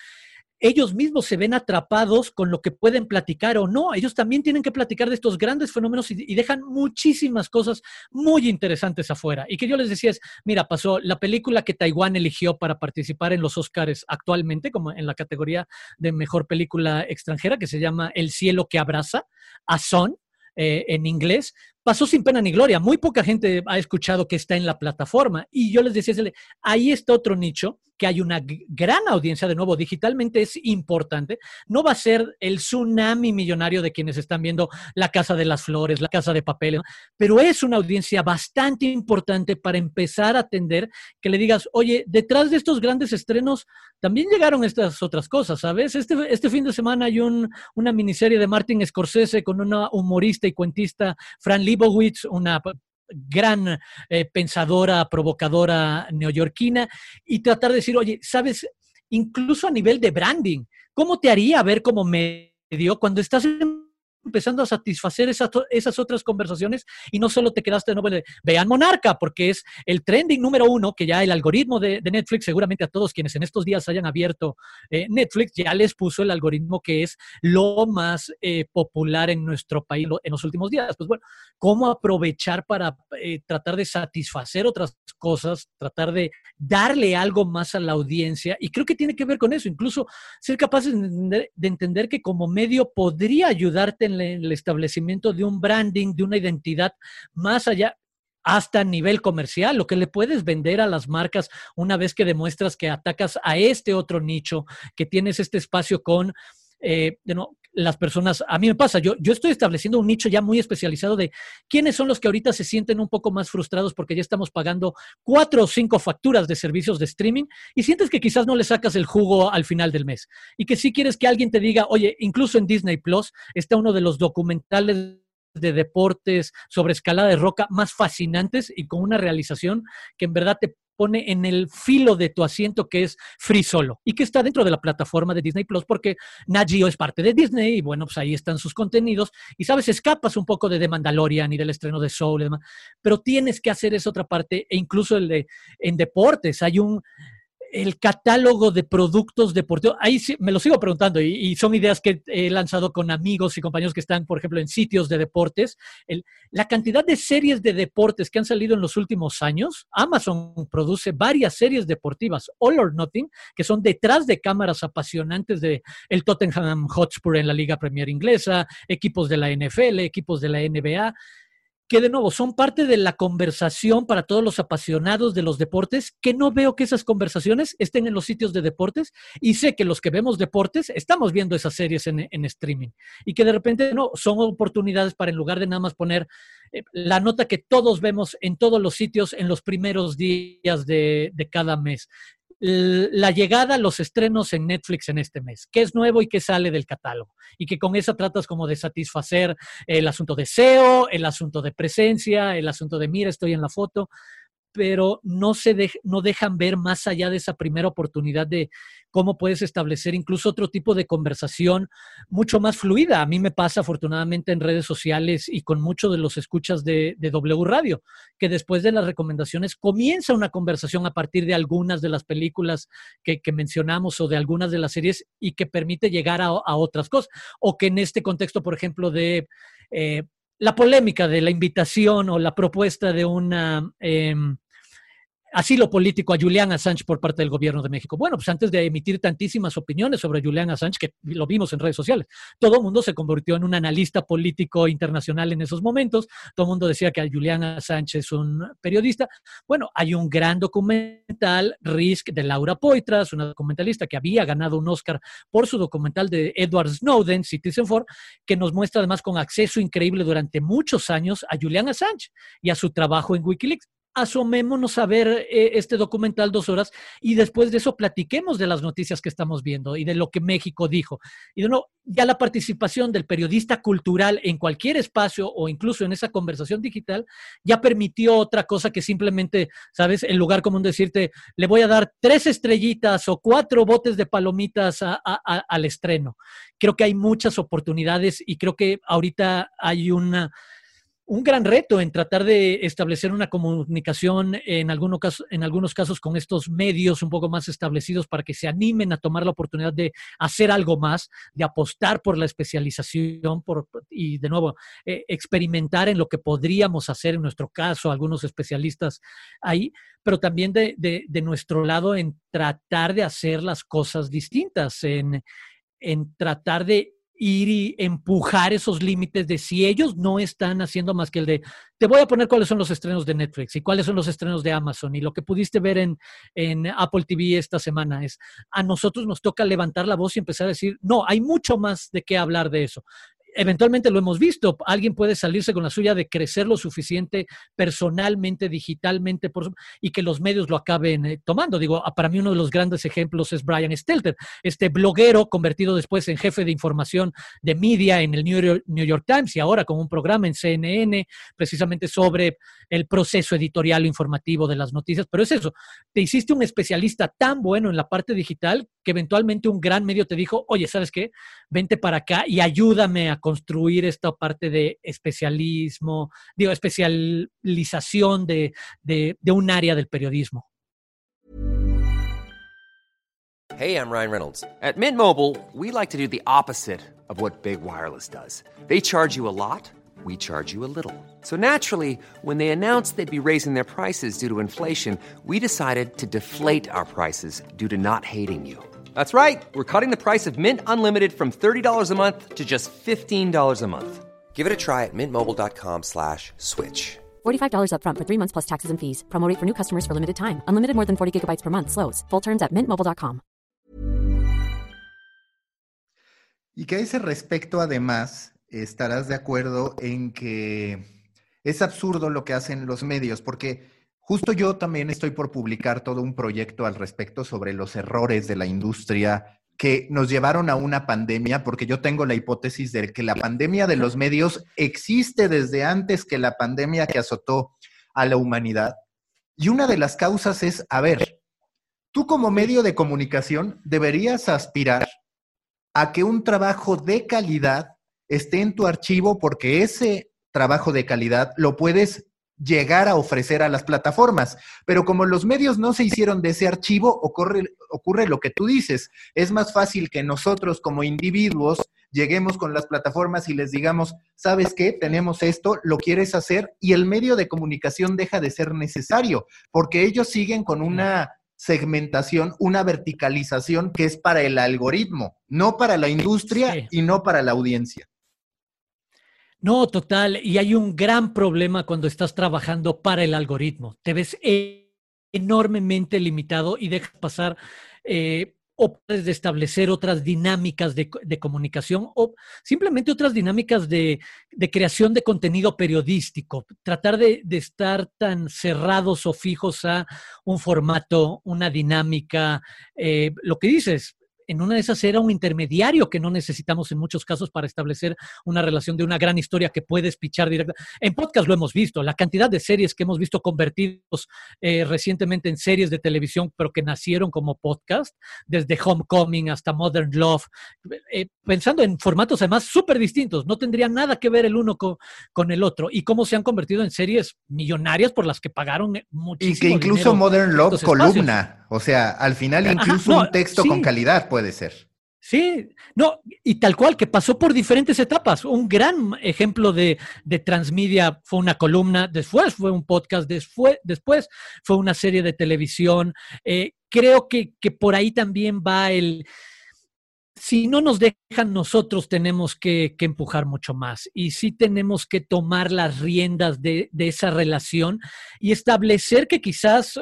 ellos mismos se ven atrapados con lo que pueden platicar o no. Ellos también tienen que platicar de estos grandes fenómenos y, dejan muchísimas cosas muy interesantes afuera. Y que yo les decía es, mira, pasó la película que Taiwán eligió para participar en los Oscars actualmente, como en la categoría de mejor película extranjera, que se llama El cielo que abraza, Son, eh, en inglés, pasó sin pena ni gloria. Muy poca gente ha escuchado que está en la plataforma. Y yo les decía, ahí está otro nicho que hay una gran audiencia, de nuevo, digitalmente es importante. No va a ser el tsunami millonario de quienes están viendo La Casa de las Flores, La Casa de Papel, pero es una audiencia bastante importante para empezar a atender que le digas, oye, detrás de estos grandes estrenos también llegaron estas otras cosas, ¿sabes? Este, este fin de semana hay un, una miniserie de Martin Scorsese con una humorista y cuentista, Fran Lee, Leibowitz, una gran eh, pensadora, provocadora neoyorquina, y tratar de decir, oye, ¿sabes? Incluso a nivel de branding, ¿cómo te haría ver como medio cuando estás en empezando a satisfacer esas, esas otras conversaciones y no solo te quedaste de nuevo de vean Monarca, porque es el trending número uno que ya el algoritmo de, Netflix, seguramente a todos quienes en estos días hayan abierto eh, Netflix, ya les puso el algoritmo que es lo más eh, popular en nuestro país en los últimos días. Pues bueno, ¿cómo aprovechar para eh, tratar de satisfacer otras cosas, tratar de darle algo más a la audiencia? Y creo que tiene que ver con eso, incluso ser capaces de, de entender que como medio podría ayudarte en el establecimiento de un branding, de una identidad más allá, hasta nivel comercial, lo que le puedes vender a las marcas una vez que demuestras que atacas a este otro nicho, que tienes este espacio con eh, las personas, a mí me pasa, yo, yo estoy estableciendo un nicho ya muy especializado de quiénes son los que ahorita se sienten un poco más frustrados porque ya estamos pagando cuatro o cinco facturas de servicios de streaming y sientes que quizás no le sacas el jugo al final del mes y que si quieres que alguien te diga, oye, incluso en Disney Plus está uno de los documentales de deportes sobre escalada de roca más fascinantes y con una realización que en verdad te pone en el filo de tu asiento que es Free Solo y que está dentro de la plataforma de Disney Plus porque Nagio es parte de Disney y bueno, pues ahí están sus contenidos. Y sabes, escapas un poco de The Mandalorian y del estreno de Soul y demás, pero tienes que hacer esa otra parte e incluso el de en deportes. Hay un el catálogo de productos deportivos, ahí sí, me lo sigo preguntando y, son ideas que he lanzado con amigos y compañeros que están, por ejemplo, en sitios de deportes. la cantidad de series de deportes que han salido en los últimos años, Amazon produce varias series deportivas, All or Nothing, que son detrás de cámaras apasionantes de el Tottenham Hotspur en la Liga Premier Inglesa, equipos de la NFL, equipos de la NBA que de nuevo son parte de la conversación para todos los apasionados de los deportes, que no veo que esas conversaciones estén en los sitios de deportes y sé que los que vemos deportes estamos viendo esas series en, streaming y que de repente no, son oportunidades para en lugar de nada más poner eh, la nota que todos vemos en todos los sitios en los primeros días de, de cada mes la llegada los estrenos en Netflix en este mes, qué es nuevo y qué sale del catálogo. Y que con eso tratas como de satisfacer el asunto de SEO, el asunto de presencia, el asunto de mira, estoy en la foto pero no, se no dejan ver más allá de esa primera oportunidad de cómo puedes establecer incluso otro tipo de conversación mucho más fluida. A mí me pasa afortunadamente en redes sociales y con muchos de los escuchas de, W Radio, que después de las recomendaciones comienza una conversación a partir de algunas de las películas que, mencionamos o de algunas de las series y que permite llegar a, otras cosas. O que en este contexto, por ejemplo, de... Eh, la polémica de la invitación o la propuesta de una em, asilo político a Julian Assange por parte del gobierno de México. Bueno, pues antes de emitir tantísimas opiniones sobre Julian Assange, que lo vimos en redes sociales, todo el mundo se convirtió en un analista político internacional en esos momentos, todo el mundo decía que Julian Assange es un periodista. Bueno, hay un gran documental, Risk, de Laura Poitras, una documentalista que había ganado un Oscar por su documental de Edward Snowden, Citizen Four, que nos muestra además con acceso increíble durante muchos años a Julian Assange y a su trabajo en Wikileaks asomémonos a ver eh, este documental dos horas y después de eso platiquemos de las noticias que estamos viendo y de lo que México dijo. Y de nuevo, ya la participación del periodista cultural en cualquier espacio o incluso en esa conversación digital ya permitió otra cosa que simplemente, ¿sabes? En lugar común de decirte, le voy a dar tres estrellitas o cuatro botes de palomitas al estreno. Creo que hay muchas oportunidades y creo que ahorita hay una un gran reto en tratar de establecer una comunicación en, algunos casos, en algunos casos con estos medios un poco más establecidos para que se animen a tomar la oportunidad de hacer algo más, de apostar por la especialización por, y de nuevo eh, experimentar en lo que podríamos hacer en nuestro caso, algunos especialistas ahí, pero también de, de nuestro lado en tratar de hacer las cosas distintas, en, en tratar de ir y empujar esos límites de si ellos no están haciendo más que el de, te voy a poner cuáles son los estrenos de Netflix y cuáles son los estrenos de Amazon y lo que pudiste ver en, en Apple TV esta semana es, a nosotros nos toca levantar la voz y empezar a decir, no, hay mucho más de qué hablar de eso eventualmente lo hemos visto, alguien puede salirse con la suya de crecer lo suficiente personalmente, digitalmente, por, y que los medios lo acaben eh, tomando. Digo, ah, para mí uno de los grandes ejemplos es Brian Stelter, este bloguero convertido después en jefe de información de media en el New York, New York Times y ahora con un programa en CNN precisamente sobre el proceso editorial o informativo de las noticias. Pero es eso, te hiciste un especialista tan bueno en la parte digital que eventualmente un gran medio te dijo, oye, ¿sabes qué? Vente para acá y ayúdame a construir esta parte de especialismo, digo, especialización de, de, de un área del periodismo. Hey, I'm Ryan Reynolds. At Mint Mobile, we like to do the opposite of what Big Wireless does. They charge you a lot, we charge you a little. So naturally, when they announced they'd be raising their prices due to inflation, we decided to deflate our prices due to not hating you. That's right. We're cutting the price of Mint Unlimited from $30 a month to just $15 a month. Give it a try at mintmobile.com slash switch. $45 up front for three months plus taxes and fees. Promo for new customers for limited time. Unlimited more than 40 gigabytes per month. Slows. Full terms at mintmobile.com. Y que a ese respecto, además, estarás de acuerdo en que es absurdo lo que hacen los medios, porque Justo yo también estoy por publicar todo un proyecto al respecto sobre los errores de la industria que nos llevaron a una pandemia, porque yo tengo la hipótesis de que la pandemia de los medios existe desde antes que la pandemia que azotó a la humanidad. Y una de las causas es, a ver, tú como medio de comunicación deberías aspirar a que un trabajo de calidad esté en tu archivo porque ese trabajo de calidad lo puedes llegar a ofrecer a las plataformas. Pero como los medios no se hicieron de ese archivo, ocurre, ocurre lo que tú dices. Es más fácil que nosotros como individuos lleguemos con las plataformas y les digamos, ¿sabes qué? Tenemos esto, lo quieres hacer y el medio de comunicación deja de ser necesario porque ellos siguen con una segmentación, una verticalización que es para el algoritmo, no para la industria y no para la audiencia. No, total. Y hay un gran problema cuando estás trabajando para el algoritmo. Te ves enormemente limitado y dejas pasar eh, o puedes establecer otras dinámicas de, comunicación o simplemente otras dinámicas de, creación de contenido periodístico. Tratar de, estar tan cerrados o fijos a un formato, una dinámica. Eh, lo que dices, en una de esas era un intermediario que no necesitamos en muchos casos para establecer una relación de una gran historia que puedes pichar directa. En podcast lo hemos visto, la cantidad de series que hemos visto convertidos eh, recientemente en series de televisión, pero que nacieron como podcast, desde Homecoming hasta Modern Love, eh, pensando en formatos además súper distintos, no tendrían nada que ver el uno con, con, el otro, y cómo se han convertido en series millonarias por las que pagaron muchísimo. Y que incluso Modern Love columna, o sea, al final incluso un texto con calidad puede ser. Sí, no, y tal cual, que pasó por diferentes etapas. Un gran ejemplo de, transmedia fue una columna, después fue un podcast, después, después fue una serie de televisión. Eh, creo que, por ahí también va el... Si no nos dejan, nosotros tenemos que, empujar mucho más y sí tenemos que tomar las riendas de, de esa relación y establecer que quizás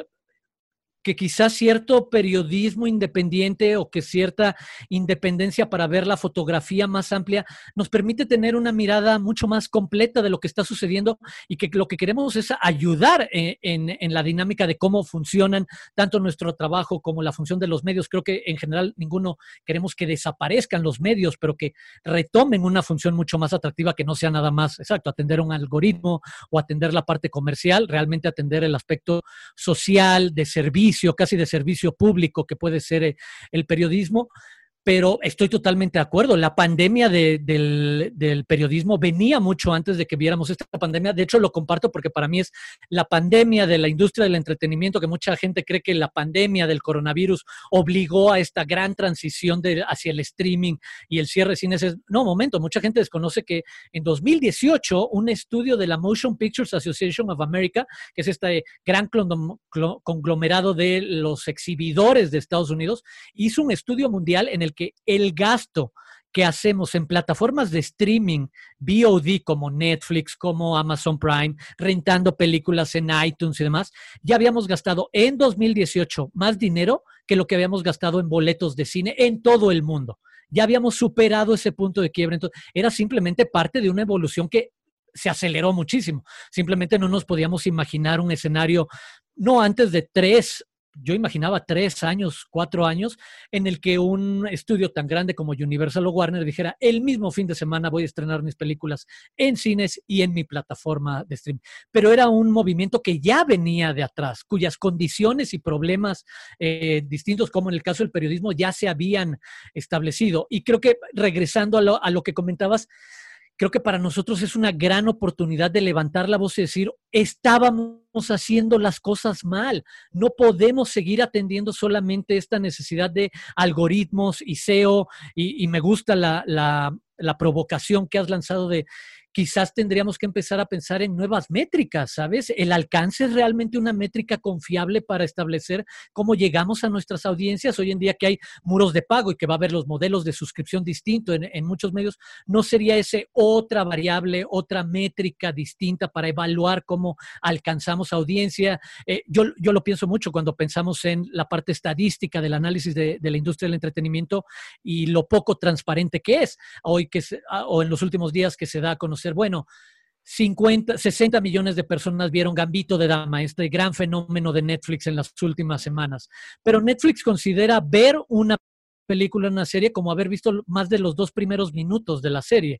que quizás cierto periodismo independiente o que cierta independencia para ver la fotografía más amplia nos permite tener una mirada mucho más completa de lo que está sucediendo y que lo que queremos es ayudar eh, en, la dinámica de cómo funcionan tanto nuestro trabajo como la función de los medios. Creo que en general ninguno queremos que desaparezcan los medios, pero que retomen una función mucho más atractiva que no sea nada más, exacto, atender un algoritmo o atender la parte comercial, realmente atender el aspecto social, de servicio casi de servicio público que puede ser eh, el periodismo, pero estoy totalmente de acuerdo. La pandemia del, periodismo venía mucho antes de que viéramos esta pandemia. De hecho, lo comparto porque para mí es la pandemia de la industria del entretenimiento, que mucha gente cree que la pandemia del coronavirus obligó a esta gran transición de, hacia el streaming y el cierre de cines. No, momento, mucha gente desconoce que en 2018 un estudio de la Motion Pictures Association of America, que es este gran conglomerado de los exhibidores de Estados Unidos, hizo un estudio mundial en el que el gasto que hacemos en plataformas de streaming, VOD como Netflix, como Amazon Prime, rentando películas en iTunes y demás, ya habíamos gastado en 2018 más dinero que lo que habíamos gastado en boletos de cine en todo el mundo. Ya habíamos superado ese punto de quiebre. Entonces, era simplemente parte de una evolución que se aceleró muchísimo. Simplemente no nos podíamos imaginar un escenario, no antes de tres yo imaginaba tres años, cuatro años, en el que un estudio tan grande como Universal o Warner dijera, el mismo fin de semana voy a estrenar mis películas en cines y en mi plataforma de streaming. Pero era un movimiento que ya venía de atrás, cuyas condiciones y problemas eh, distintos, como en el caso del periodismo, ya se habían establecido. Y creo que regresando a lo, a lo que comentabas, creo que para nosotros es una gran oportunidad de levantar la voz y decir, estábamos haciendo las cosas mal, no podemos seguir atendiendo solamente esta necesidad de algoritmos y SEO, y, me gusta la, la provocación que has lanzado de quizás tendríamos que empezar a pensar en nuevas métricas, ¿sabes? El alcance es realmente una métrica confiable para establecer cómo llegamos a nuestras audiencias. Hoy en día que hay muros de pago y que va a haber los modelos de suscripción distintos en, muchos medios, ¿no sería ese otra variable, otra métrica distinta para evaluar cómo alcanzamos audiencia? Eh, yo, yo, lo pienso mucho cuando pensamos en la parte estadística del análisis de, la industria del entretenimiento y lo poco transparente que es hoy que ah, o en los últimos días que se da a conocer bueno, 50, 60 millones de personas vieron Gambito de Dama, este gran fenómeno de Netflix en las últimas semanas. Pero Netflix considera ver una película, una serie, como haber visto más de los dos primeros minutos de la serie.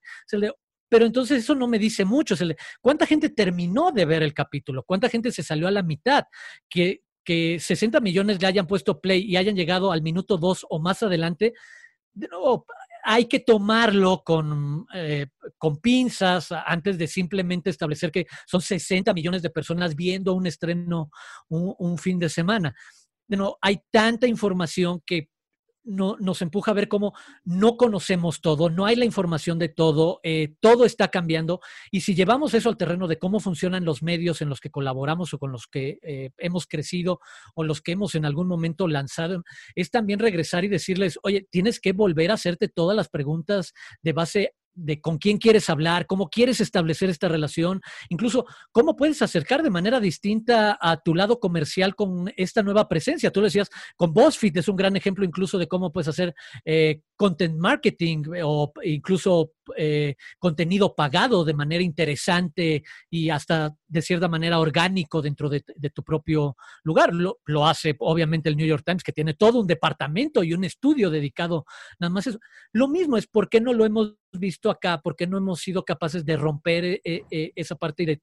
pero entonces eso no me dice mucho. ¿Cuánta gente terminó de ver el capítulo? ¿Cuánta gente se salió a la mitad? Que, que 60 millones le hayan puesto play y hayan llegado al minuto 2 o más adelante, de nuevo, hay que tomarlo con, eh, con pinzas antes de simplemente establecer que son 60 millones de personas viendo un estreno un, un fin de semana. No, hay tanta información que no, nos empuja a ver cómo no conocemos todo, no hay la información de todo, eh, todo está cambiando. Y si llevamos eso al terreno de cómo funcionan los medios en los que colaboramos o con los que eh, hemos crecido o los que hemos en algún momento lanzado, es también regresar y decirles, oye, tienes que volver a hacerte todas las preguntas de base de con quién quieres hablar, cómo quieres establecer esta relación, incluso cómo puedes acercar de manera distinta a tu lado comercial con esta nueva presencia. Tú decías, con BuzzFeed es un gran ejemplo incluso de cómo puedes hacer eh, content marketing o incluso eh, contenido pagado de manera interesante y hasta de cierta manera orgánico dentro de, tu propio lugar. Lo, lo, hace obviamente el New York Times, que tiene todo un departamento y un estudio dedicado nada más a eso. Lo mismo es por qué no lo hemos visto acá, por qué no hemos sido capaces de romper eh, eh, esa parte de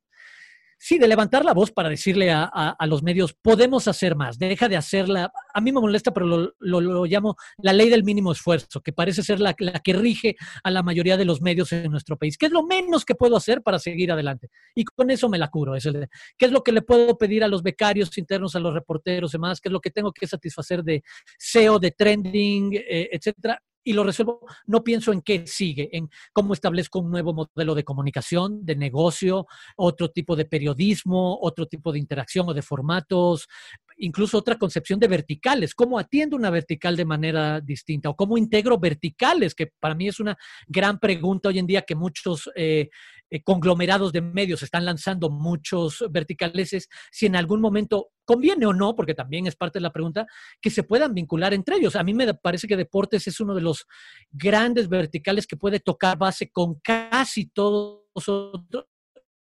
sí, de levantar la voz para decirle a, los medios, podemos hacer más, deja de hacerla. A mí me molesta, pero lo, lo, llamo la ley del mínimo esfuerzo, que parece ser la, que rige a la mayoría de los medios en nuestro país. ¿Qué es lo menos que puedo hacer para seguir adelante? Y con eso me la curo. Es el, ¿Qué es lo que le puedo pedir a los becarios internos, a los reporteros y demás? ¿Qué es lo que tengo que satisfacer de SEO, de trending, eh, etcétera? Y lo resuelvo, no pienso en qué sigue, en cómo establezco un nuevo modelo de comunicación, de negocio, otro tipo de periodismo, otro tipo de interacción o de formatos, incluso otra concepción de verticales, cómo atiendo una vertical de manera distinta o cómo integro verticales, que para mí es una gran pregunta hoy en día que muchos eh, eh, conglomerados de medios están lanzando muchos verticales, es si en algún momento conviene o no, porque también es parte de la pregunta, que se puedan vincular entre ellos. A mí me parece que deportes es uno de los grandes verticales que puede tocar base con casi todos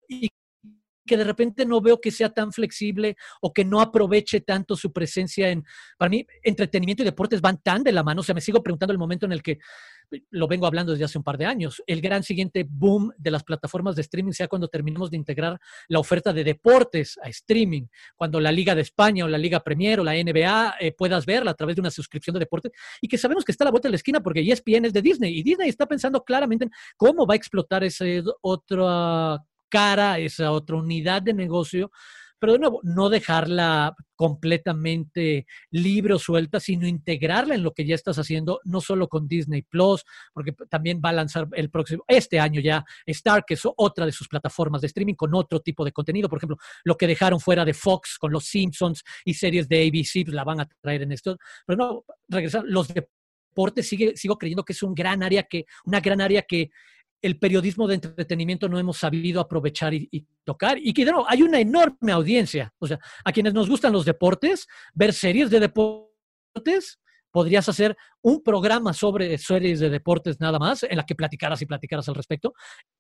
y que de repente no veo que sea tan flexible o que no aproveche tanto su presencia en, para mí, entretenimiento y deportes van tan de la mano, o sea, me sigo preguntando el momento en el que, lo vengo hablando desde hace un par de años, el gran siguiente boom de las plataformas de streaming sea cuando terminemos de integrar la oferta de deportes a streaming, cuando la Liga de España o la Liga Premier o la NBA eh, puedas verla a través de una suscripción de deportes. Y que sabemos que está a la vuelta de la esquina porque ESPN es de Disney y Disney está pensando claramente en cómo va a explotar ese otro cara, esa otra unidad de negocio, pero de nuevo, no dejarla completamente libre o suelta, sino integrarla en lo que ya estás haciendo, no solo con Disney Plus, porque también va a lanzar el próximo, este año ya, Star, que es otra de sus plataformas de streaming con otro tipo de contenido. Por ejemplo, lo que dejaron fuera de Fox con los Simpsons y series de ABC, pues la van a traer en esto. Pero no, regresar, los deportes sigue, sigo creyendo que es un gran área que, una gran área que el periodismo de entretenimiento no hemos sabido aprovechar y, tocar. Y que no, hay una enorme audiencia. O sea, a quienes nos gustan los deportes, ver series de deportes, podrías hacer un programa sobre series de deportes nada más, en la que platicaras y platicaras al respecto.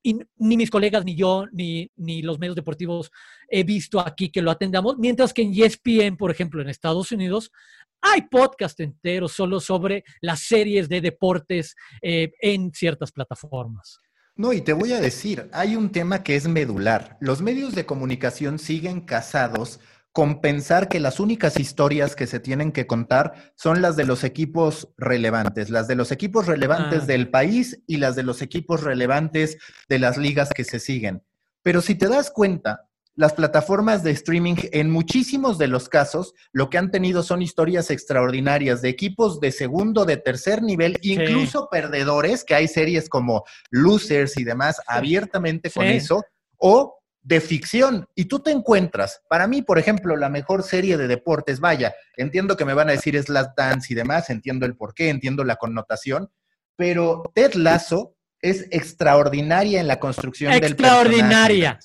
Y ni mis colegas, ni yo, ni, ni los medios deportivos he visto aquí que lo atendamos, mientras que en ESPN, por ejemplo, en Estados Unidos, hay podcast enteros solo sobre las series de deportes eh, en ciertas plataformas. No, y te voy a decir, hay un tema que es medular. Los medios de comunicación siguen casados con pensar que las únicas historias que se tienen que contar son las de los equipos relevantes, las de los equipos relevantes ah. del país y las de los equipos relevantes de las ligas que se siguen. Pero si te das cuenta, las plataformas de streaming, en muchísimos de los casos, lo que han tenido son historias extraordinarias de equipos de segundo, de tercer nivel, incluso perdedores, que hay series como Losers y demás, abiertamente con eso, o de ficción. Y tú te encuentras, para mí, por ejemplo, la mejor serie de deportes, vaya, entiendo que me van a decir es Last Dance y demás, entiendo el porqué, entiendo la connotación, pero Ted Lasso es extraordinaria en la construcción del Extraordinaria.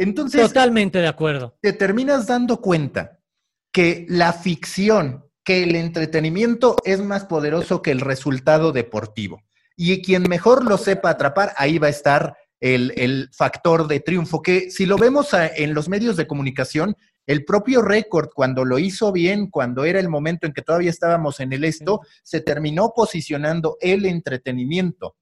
Entonces, totalmente de acuerdo. Te terminas dando cuenta que la ficción, que el entretenimiento es más poderoso que el resultado deportivo. Y quien mejor lo sepa atrapar, ahí va a estar el, factor de triunfo, que si lo vemos en los medios de comunicación, el propio récord, cuando lo hizo bien, cuando era el momento en que todavía estábamos en el esto, se terminó posicionando el entretenimiento.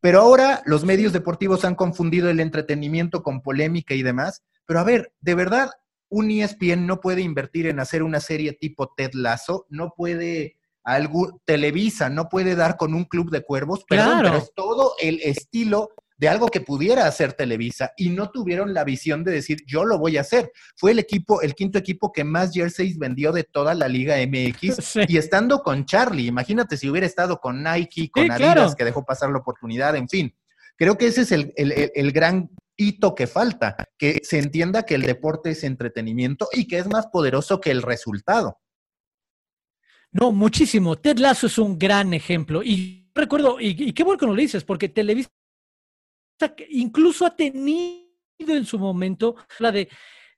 Pero ahora los medios deportivos han confundido el entretenimiento con polémica y demás. Pero a ver, de verdad, un ESPN no puede invertir en hacer una serie tipo Ted Lasso, no puede algo, Televisa no puede dar con un club de cuervos, perdón, pero es todo el estilo de algo que pudiera hacer Televisa y no tuvieron la visión de decir yo lo voy a hacer. Fue el equipo, el quinto equipo que más jerseys vendió de toda la Liga MX *laughs* y estando con Charlie, imagínate si hubiera estado con Nike, con Adidas, que dejó pasar la oportunidad, en fin. Creo que ese es el, el gran hito que falta, que se entienda que el deporte es entretenimiento y que es más poderoso que el resultado. No, muchísimo. Ted Lasso es un gran ejemplo. Y recuerdo, y, qué bueno que lo dices, porque Televisa incluso ha tenido en su momento la de,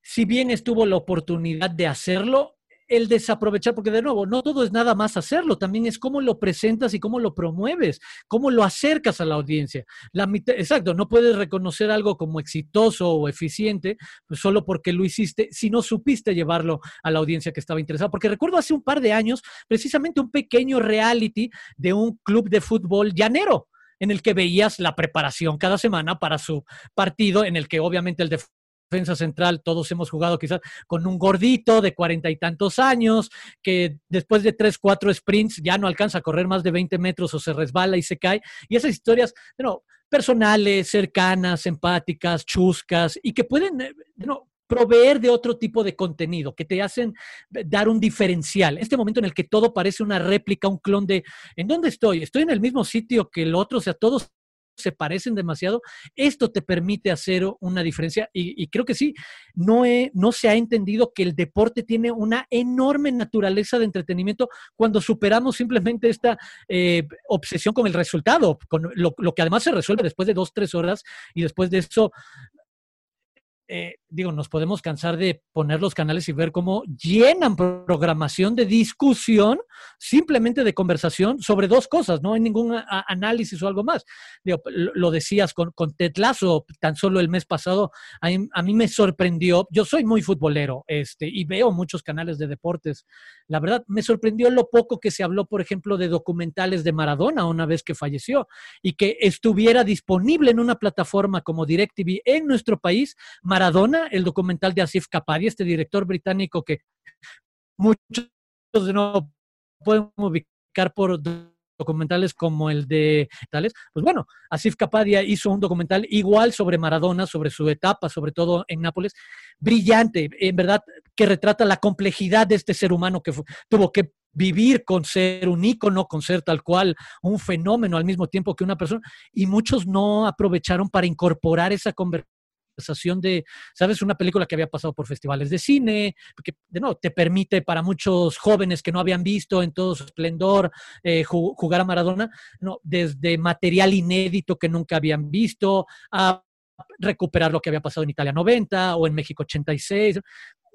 si bien estuvo la oportunidad de hacerlo, el desaprovechar, porque de nuevo, no todo es nada más hacerlo, también es cómo lo presentas y cómo lo promueves, cómo lo acercas a la audiencia. La exacto, no puedes reconocer algo como exitoso o eficiente pues, solo porque lo hiciste, si no supiste llevarlo a la audiencia que estaba interesada. Porque recuerdo hace un par de años, precisamente un pequeño reality de un club de fútbol llanero en el que veías la preparación cada semana para su partido, en el que obviamente el de defensa central, todos hemos jugado quizás con un gordito de cuarenta y tantos años, que después de tres, cuatro sprints ya no alcanza a correr más de 20 metros o se resbala y se cae. Y esas historias, bueno, personales, cercanas, empáticas, chuscas, y que pueden, eh, proveer de otro tipo de contenido, que te hacen dar un diferencial. Este momento en el que todo parece una réplica, un clon de, ¿en dónde estoy? ¿Estoy en el mismo sitio que el otro? O sea, todos se parecen demasiado, esto te permite hacer una diferencia y, creo que sí, no, no se ha entendido que el deporte tiene una enorme naturaleza de entretenimiento cuando superamos simplemente esta eh, obsesión con el resultado, con lo, lo, que además se resuelve después de dos, tres horas y después de eso eh, digo, nos podemos cansar de poner los canales y ver cómo llenan programación de discusión, simplemente de conversación sobre dos cosas, no hay ningún análisis o algo más. Lo decías con, con Tetlazo, tan solo el mes pasado, a, a, mí me sorprendió, yo soy muy futbolero este, y veo muchos canales de deportes, la verdad, me sorprendió lo poco que se habló, por ejemplo, de documentales de Maradona una vez que falleció y que estuviera disponible en una plataforma como DirecTV en nuestro país. Maradona, el documental de Asif Kapadia, este director británico que muchos no pueden ubicar por documentales como el de tales, pues bueno, Asif Kapadia hizo un documental igual sobre Maradona, sobre su etapa, sobre todo en Nápoles, brillante, en verdad, que retrata la complejidad de este ser humano que tuvo que vivir con ser un ícono, con ser tal cual un fenómeno al mismo tiempo que una persona, y muchos no aprovecharon para incorporar esa conversación de, ¿sabes? Una película que había pasado por festivales de cine, que de nuevo te permite para muchos jóvenes que no habían visto en todo su esplendor eh, jugar a Maradona, no, desde material inédito que nunca habían visto a recuperar lo que había pasado en Italia 90 o en México 86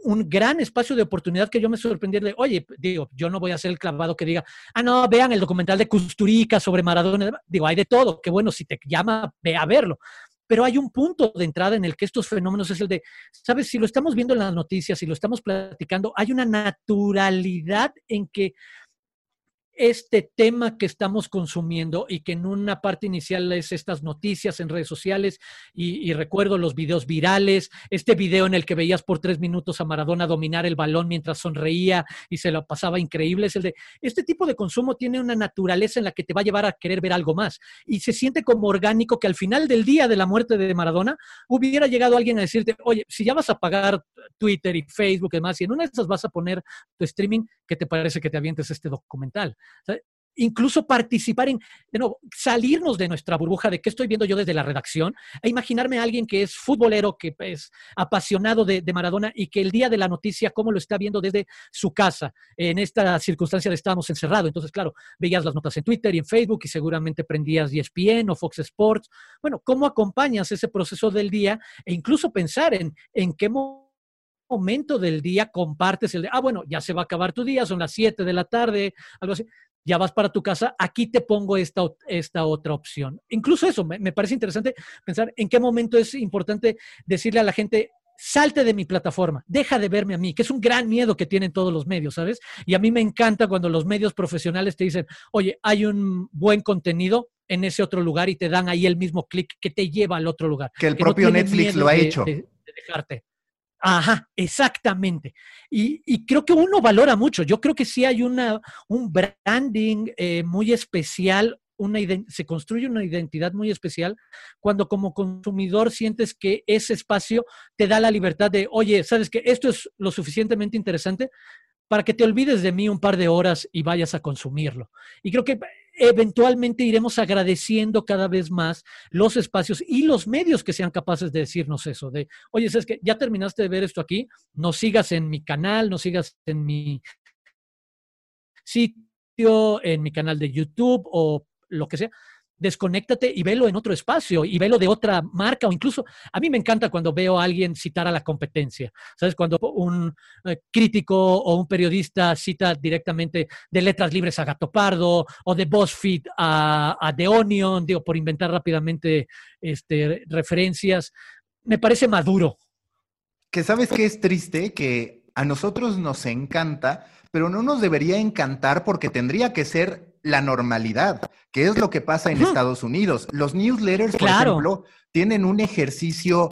un gran espacio de oportunidad que yo me sorprendí de, oye, digo, yo no voy a ser el clavado que diga, ah, no, vean el documental de Custurica sobre Maradona. Digo, hay de todo, qué bueno, si te llama, ve a verlo pero hay un punto de entrada en el que estos fenómenos es el de, ¿sabes? Si lo estamos viendo en las noticias, si lo estamos platicando, hay una naturalidad en que este tema que estamos consumiendo y que en una parte inicial es estas noticias en redes sociales y, recuerdo los videos virales, este video en el que veías por tres minutos a Maradona dominar el balón mientras sonreía y se lo pasaba increíble, es el de, este tipo de consumo tiene una naturaleza en la que te va a llevar a querer ver algo más y se siente como orgánico que al final del día de la muerte de Maradona hubiera llegado alguien a decirte, oye, si ya vas a pagar Twitter y Facebook y demás y en una de esas vas a poner tu streaming, ¿qué te parece que te avientes este documental? Incluso participar en, de nuevo, salirnos de nuestra burbuja de qué estoy viendo yo desde la redacción, e imaginarme a alguien que es futbolero, que es apasionado de, Maradona y que el día de la noticia, cómo lo está viendo desde su casa. En esta circunstancia de estábamos encerrados, entonces, claro, veías las notas en Twitter y en Facebook y seguramente prendías ESPN o Fox Sports. Bueno, ¿cómo acompañas ese proceso del día e incluso pensar en, en qué momento del día compartes el de, ah, bueno, ya se va a acabar tu día, son las 7 de la tarde, algo así, ya vas para tu casa, aquí te pongo esta, esta otra opción. Incluso eso, me, me parece interesante pensar en qué momento es importante decirle a la gente, salte de mi plataforma, deja de verme a mí, que es un gran miedo que tienen todos los medios, ¿sabes? Y a mí me encanta cuando los medios profesionales te dicen, oye, hay un buen contenido, en ese otro lugar y te dan ahí el mismo clic que te lleva al otro lugar. Que el propio Netflix lo ha hecho. De, dejarte. Ajá, exactamente. Y, creo que uno valora mucho. Yo creo que sí hay una, un branding eh, muy especial, una se construye una identidad muy especial cuando como consumidor sientes que ese espacio te da la libertad de, oye, sabes que esto es lo suficientemente interesante para que te olvides de mí un par de horas y vayas a consumirlo. Y creo que eventualmente iremos agradeciendo cada vez más los espacios y los medios que sean capaces de decirnos eso, de, oye, es que ya terminaste de ver esto aquí, no sigas en mi canal, no sigas en mi sitio, en mi canal de YouTube o lo que sea desconéctate y velo en otro espacio y velo de otra marca o incluso a mí me encanta cuando veo a alguien citar a la competencia. ¿Sabes? Cuando un eh, crítico o un periodista cita directamente de Letras Libres a Gato Pardo o de BuzzFeed a, a The Onion, digo, por inventar rápidamente este, referencias, me parece maduro. Que sabes que es triste que a nosotros nos encanta, pero no nos debería encantar porque tendría que ser la normalidad, que es lo que pasa en Estados Unidos. Los newsletters, por ejemplo, tienen un ejercicio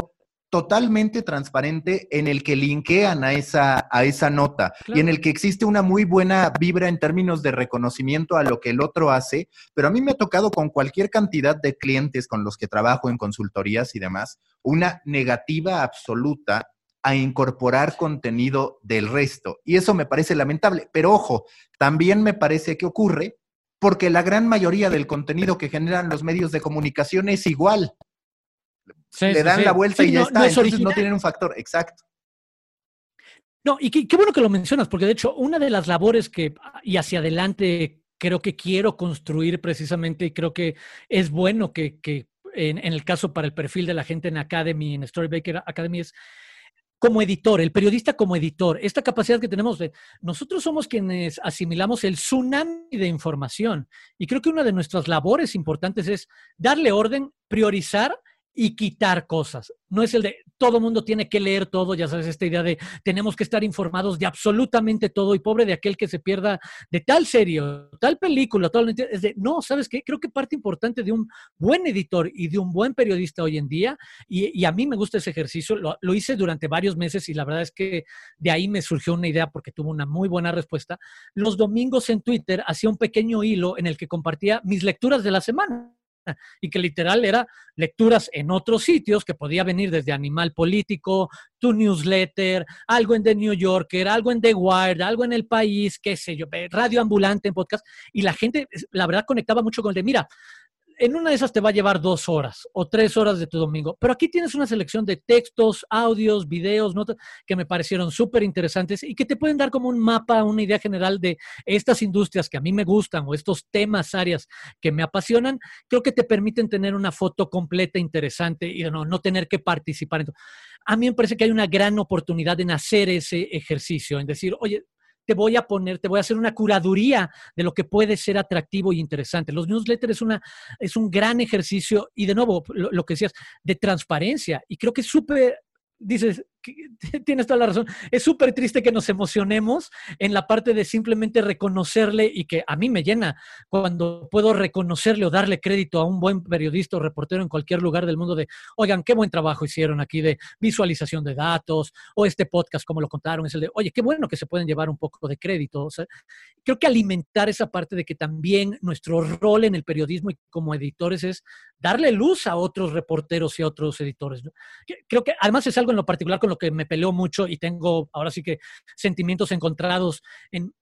totalmente transparente en el que linkean a esa, a esa nota y en el que existe una muy buena vibra en términos de reconocimiento a lo que el otro hace, pero a mí me ha tocado con cualquier cantidad de clientes con los que trabajo en consultorías y demás, una negativa absoluta a incorporar contenido del resto. Y eso me parece lamentable. Pero ojo, también me parece que ocurre porque la gran mayoría del contenido que generan los medios de comunicación es igual. Le dan la vuelta y ya está, no entonces no tienen un factor, exacto. No, y qué, bueno que lo mencionas, porque de hecho, una de las labores que, y hacia adelante, creo que quiero construir precisamente, y creo que es bueno que, en, en, el caso para el perfil de la gente en Academy, en Storybaker Academy, es como editor, el periodista como editor, esta capacidad que tenemos de, nosotros somos quienes asimilamos el tsunami de información y creo que una de nuestras labores importantes es darle orden, priorizar y quitar cosas. No es el de todo mundo tiene que leer todo, ya sabes, esta idea de tenemos que estar informados de absolutamente todo y pobre de aquel que se pierda de tal serie, tal película, todo, es de, no, ¿sabes qué? Creo que parte importante de un buen editor y de un buen periodista hoy en día, y, a mí me gusta ese ejercicio, lo, hice durante varios meses y la verdad es que de ahí me surgió una idea porque tuvo una muy buena respuesta. Los domingos en Twitter hacía un pequeño hilo en el que compartía mis lecturas de la semana *laughs* y que literal era lecturas en otros sitios que podía venir desde Animal Político, tu newsletter, algo en The New Yorker, algo en The Wired, algo en El País, qué sé yo, radio ambulante en podcast y la gente, la verdad, conectaba mucho con el de, mira, en una de esas te va a llevar dos horas o tres horas de tu domingo, pero aquí tienes una selección de textos, audios, videos, notas que me parecieron súper interesantes y que te pueden dar como un mapa, una idea general de estas industrias que a mí me gustan o estos temas, áreas que me apasionan, creo que te permiten tener una foto completa, interesante y no, no tener que participar. A mí me parece que hay una gran oportunidad en hacer ese ejercicio, en decir, oye, te voy a poner, te voy a hacer una curaduría de lo que puede ser atractivo y interesante. Los newsletters es, una, es un gran ejercicio y de nuevo, lo, lo que decías, de transparencia. Y creo que es súper dices, *laughs* tienes toda la razón, es súper triste que nos emocionemos en la parte de simplemente reconocerle y que a mí me llena cuando puedo reconocerle o darle crédito a un buen periodista o reportero en cualquier lugar del mundo de, oigan, qué buen trabajo hicieron aquí de visualización de datos o este podcast, como lo contaron, es el de, oye, qué bueno que se pueden llevar un poco de crédito. creo que alimentar esa parte de que también nuestro rol en el periodismo y como editores es darle luz a otros reporteros y a otros editores. Creo que además es algo en lo particular con lo que me peleó mucho y tengo ahora sí que sentimientos encontrados en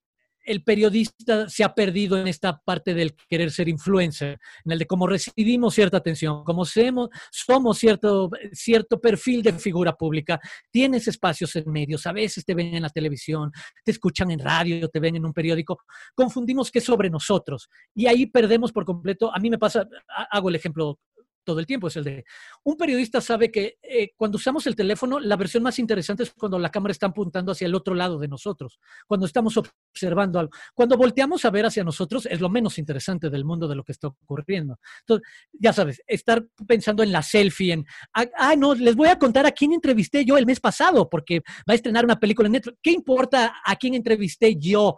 el periodista se ha perdido en esta parte del querer ser influencer, en el de cómo recibimos cierta atención, como somos, cierto, cierto perfil de figura pública, tienes espacios en medios, a veces te ven en la televisión, te escuchan en radio, te ven en un periódico, confundimos que sobre nosotros y ahí perdemos por completo, a mí me pasa, hago el ejemplo todo el tiempo, es el de un periodista sabe que eh, cuando usamos el teléfono, la versión más interesante es cuando la cámara está apuntando hacia el otro lado de nosotros, cuando estamos observando algo. Cuando volteamos a ver hacia nosotros es lo menos interesante del mundo de lo que está ocurriendo. Entonces, ya sabes, estar pensando en la selfie, en, ah, no, les voy a contar a quién entrevisté yo el mes pasado, porque va a estrenar una película en Netflix. ¿Qué importa a quién entrevisté yo?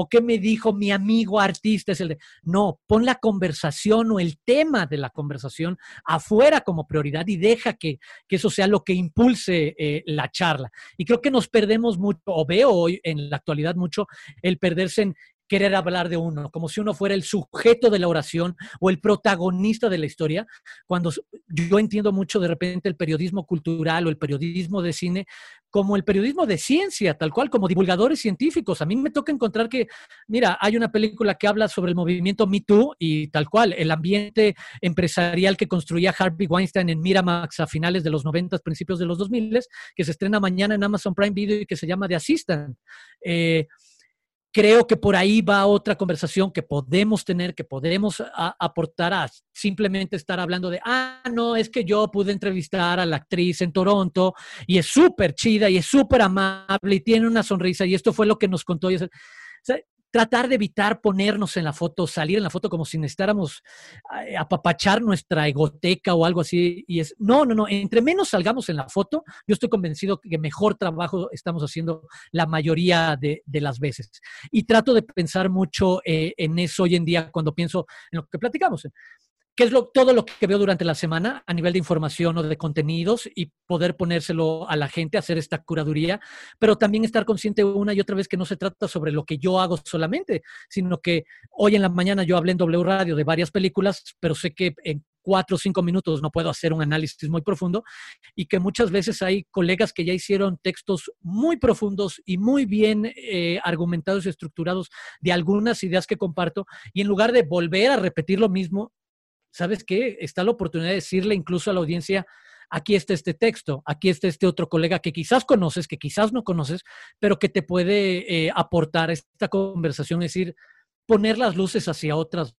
O qué me dijo mi amigo artista es el de, no, pon la conversación o el tema de la conversación afuera como prioridad y deja que, eso sea lo que impulse eh, la charla. Y creo que nos perdemos mucho, o veo hoy en la actualidad mucho, el perderse en querer hablar de uno, como si uno fuera el sujeto de la oración o el protagonista de la historia, cuando yo entiendo mucho de repente el periodismo cultural o el periodismo de cine como el periodismo de ciencia, tal cual, como divulgadores científicos. A mí me toca encontrar que, mira, hay una película que habla sobre el movimiento Me Too y tal cual, el ambiente empresarial que construía Harvey Weinstein en Miramax a finales de los 90, principios de los 2000, que se estrena mañana en Amazon Prime Video y que se llama The Assistant. Eh, creo que por ahí va otra conversación que podemos tener, que podemos aportar a simplemente estar hablando de, ah, no, es que yo pude entrevistar a la actriz en Toronto y es súper chida y es súper amable y tiene una sonrisa y esto fue lo que nos contó. Y tratar de evitar ponernos en la foto, salir en la foto como si necesitáramos eh, apapachar nuestra egoteca o algo así. Y es, no, no, no, entre menos salgamos en la foto, yo estoy convencido que mejor trabajo estamos haciendo la mayoría de, las veces. Y trato de pensar mucho eh, en eso hoy en día cuando pienso en lo que platicamos qué es lo, todo lo que veo durante la semana a nivel de información o de contenidos y poder ponérselo a la gente, hacer esta curaduría, pero también estar consciente una y otra vez que no se trata sobre lo que yo hago solamente, sino que hoy en la mañana yo hablé en W Radio de varias películas, pero sé que en cuatro o cinco minutos no puedo hacer un análisis muy profundo y que muchas veces hay colegas que ya hicieron textos muy profundos y muy bien eh, argumentados y estructurados de algunas ideas que comparto y en lugar de volver a repetir lo mismo, ¿sabes qué? Está la oportunidad de decirle incluso a la audiencia, aquí está este texto, aquí está este otro colega que quizás conoces, que quizás no conoces, pero que te puede eh, aportar esta conversación, es decir, poner las luces hacia otras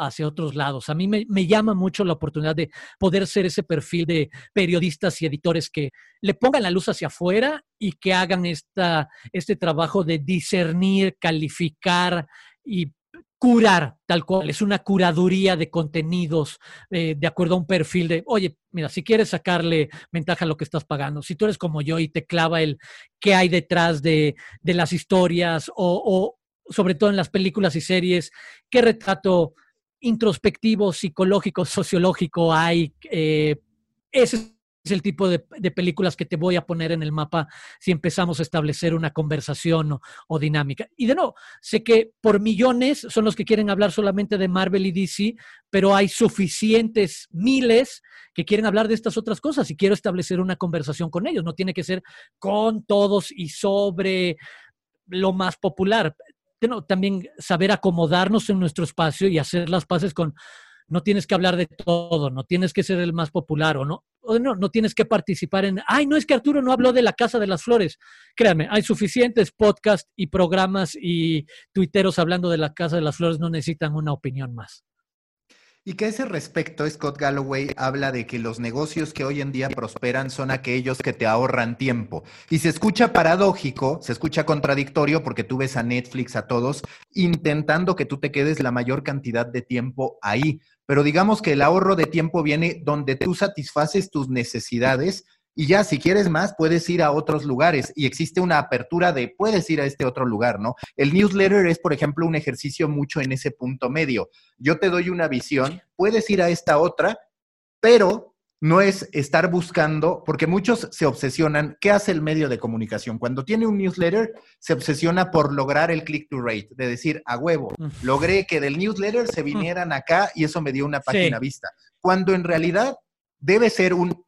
hacia otros lados. A mí me, me, llama mucho la oportunidad de poder ser ese perfil de periodistas y editores que le pongan la luz hacia afuera y que hagan esta, este trabajo de discernir, calificar y curar tal cual, es una curaduría de contenidos eh, de acuerdo a un perfil de, oye, mira, si quieres sacarle ventaja a lo que estás pagando, si tú eres como yo y te clava el qué hay detrás de, de las historias o, sobre todo en las películas y series, qué retrato introspectivo, psicológico, sociológico hay, eh, ese es el tipo de, películas que te voy a poner en el mapa si empezamos a establecer una conversación o, dinámica. Y de nuevo, sé que por millones son los que quieren hablar solamente de Marvel y DC, pero hay suficientes miles que quieren hablar de estas otras cosas y quiero establecer una conversación con ellos. No tiene que ser con todos y sobre lo más popular. también saber acomodarnos en nuestro espacio y hacer las paces con no tienes que hablar de todo, no tienes que ser el más popular o no, no, no tienes que participar en, ay, no es que Arturo no habló de la Casa de las Flores. Créanme, hay suficientes podcasts y programas y tuiteros hablando de la Casa de las Flores, no necesitan una opinión más. Y que a ese respecto, Scott Galloway habla de que los negocios que hoy en día prosperan son aquellos que te ahorran tiempo. Y se escucha paradójico, se escucha contradictorio porque tú ves a Netflix, a todos, intentando que tú te quedes la mayor cantidad de tiempo ahí pero digamos que el ahorro de tiempo viene donde tú satisfaces tus necesidades y ya si quieres más puedes ir a otros lugares y existe una apertura de puedes ir a este otro lugar, ¿no? El newsletter es, por ejemplo, un ejercicio mucho en ese punto medio. Yo te doy una visión, puedes ir a esta otra, pero no es estar buscando, porque muchos se obsesionan, ¿qué hace el medio de comunicación? Cuando tiene un newsletter, se obsesiona por lograr el click to rate, de decir, a huevo, logré que del newsletter se vinieran acá y eso me dio una página vista. Cuando en realidad debe ser un,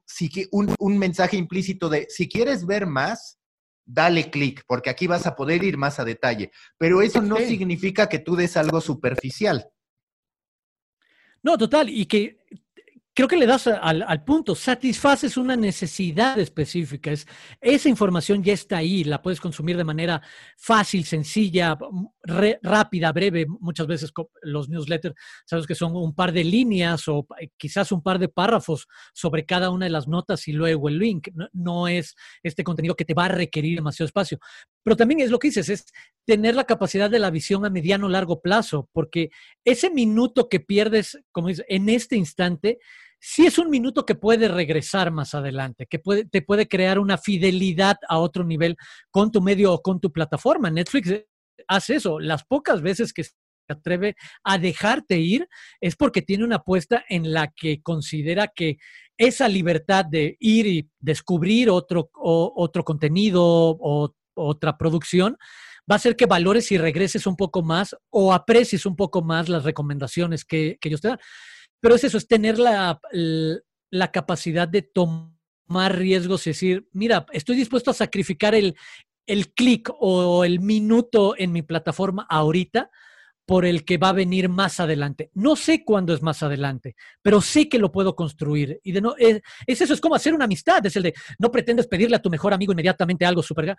un, un mensaje implícito de, si quieres ver más, dale clic, porque aquí vas a poder ir más a detalle. Pero eso no significa que tú des algo superficial. No, total, y que creo que le das al, punto, satisfaces una necesidad específica. Es, esa información ya está ahí, la puedes consumir de manera fácil, sencilla, rápida, breve. Muchas veces los newsletters, sabes que son un par de líneas o quizás un par de párrafos sobre cada una de las notas y luego el link. No, es este contenido que te va a requerir demasiado espacio. Pero también es lo que dices, es tener la capacidad de la visión a mediano o largo plazo, porque ese minuto que pierdes, como dices, en este instante, sí es un minuto que puede regresar más adelante, que puede, te puede crear una fidelidad a otro nivel con tu medio o con tu plataforma. Netflix hace eso. Las pocas veces que se atreve a dejarte ir es porque tiene una apuesta en la que considera que esa libertad de ir y descubrir otro, otro contenido o otra producción va a hacer que valores y regreses un poco más o aprecies un poco más las recomendaciones que, que ellos te dan. Pero es eso, es tener la, la capacidad de tomar riesgos y decir, mira, estoy dispuesto a sacrificar el, el clic o el minuto en mi plataforma ahorita por el que va a venir más adelante. No sé cuándo es más adelante, pero sé que lo puedo construir. Y de no, es, eso, es como hacer una amistad, es el de no pretendes pedirle a tu mejor amigo inmediatamente algo súper.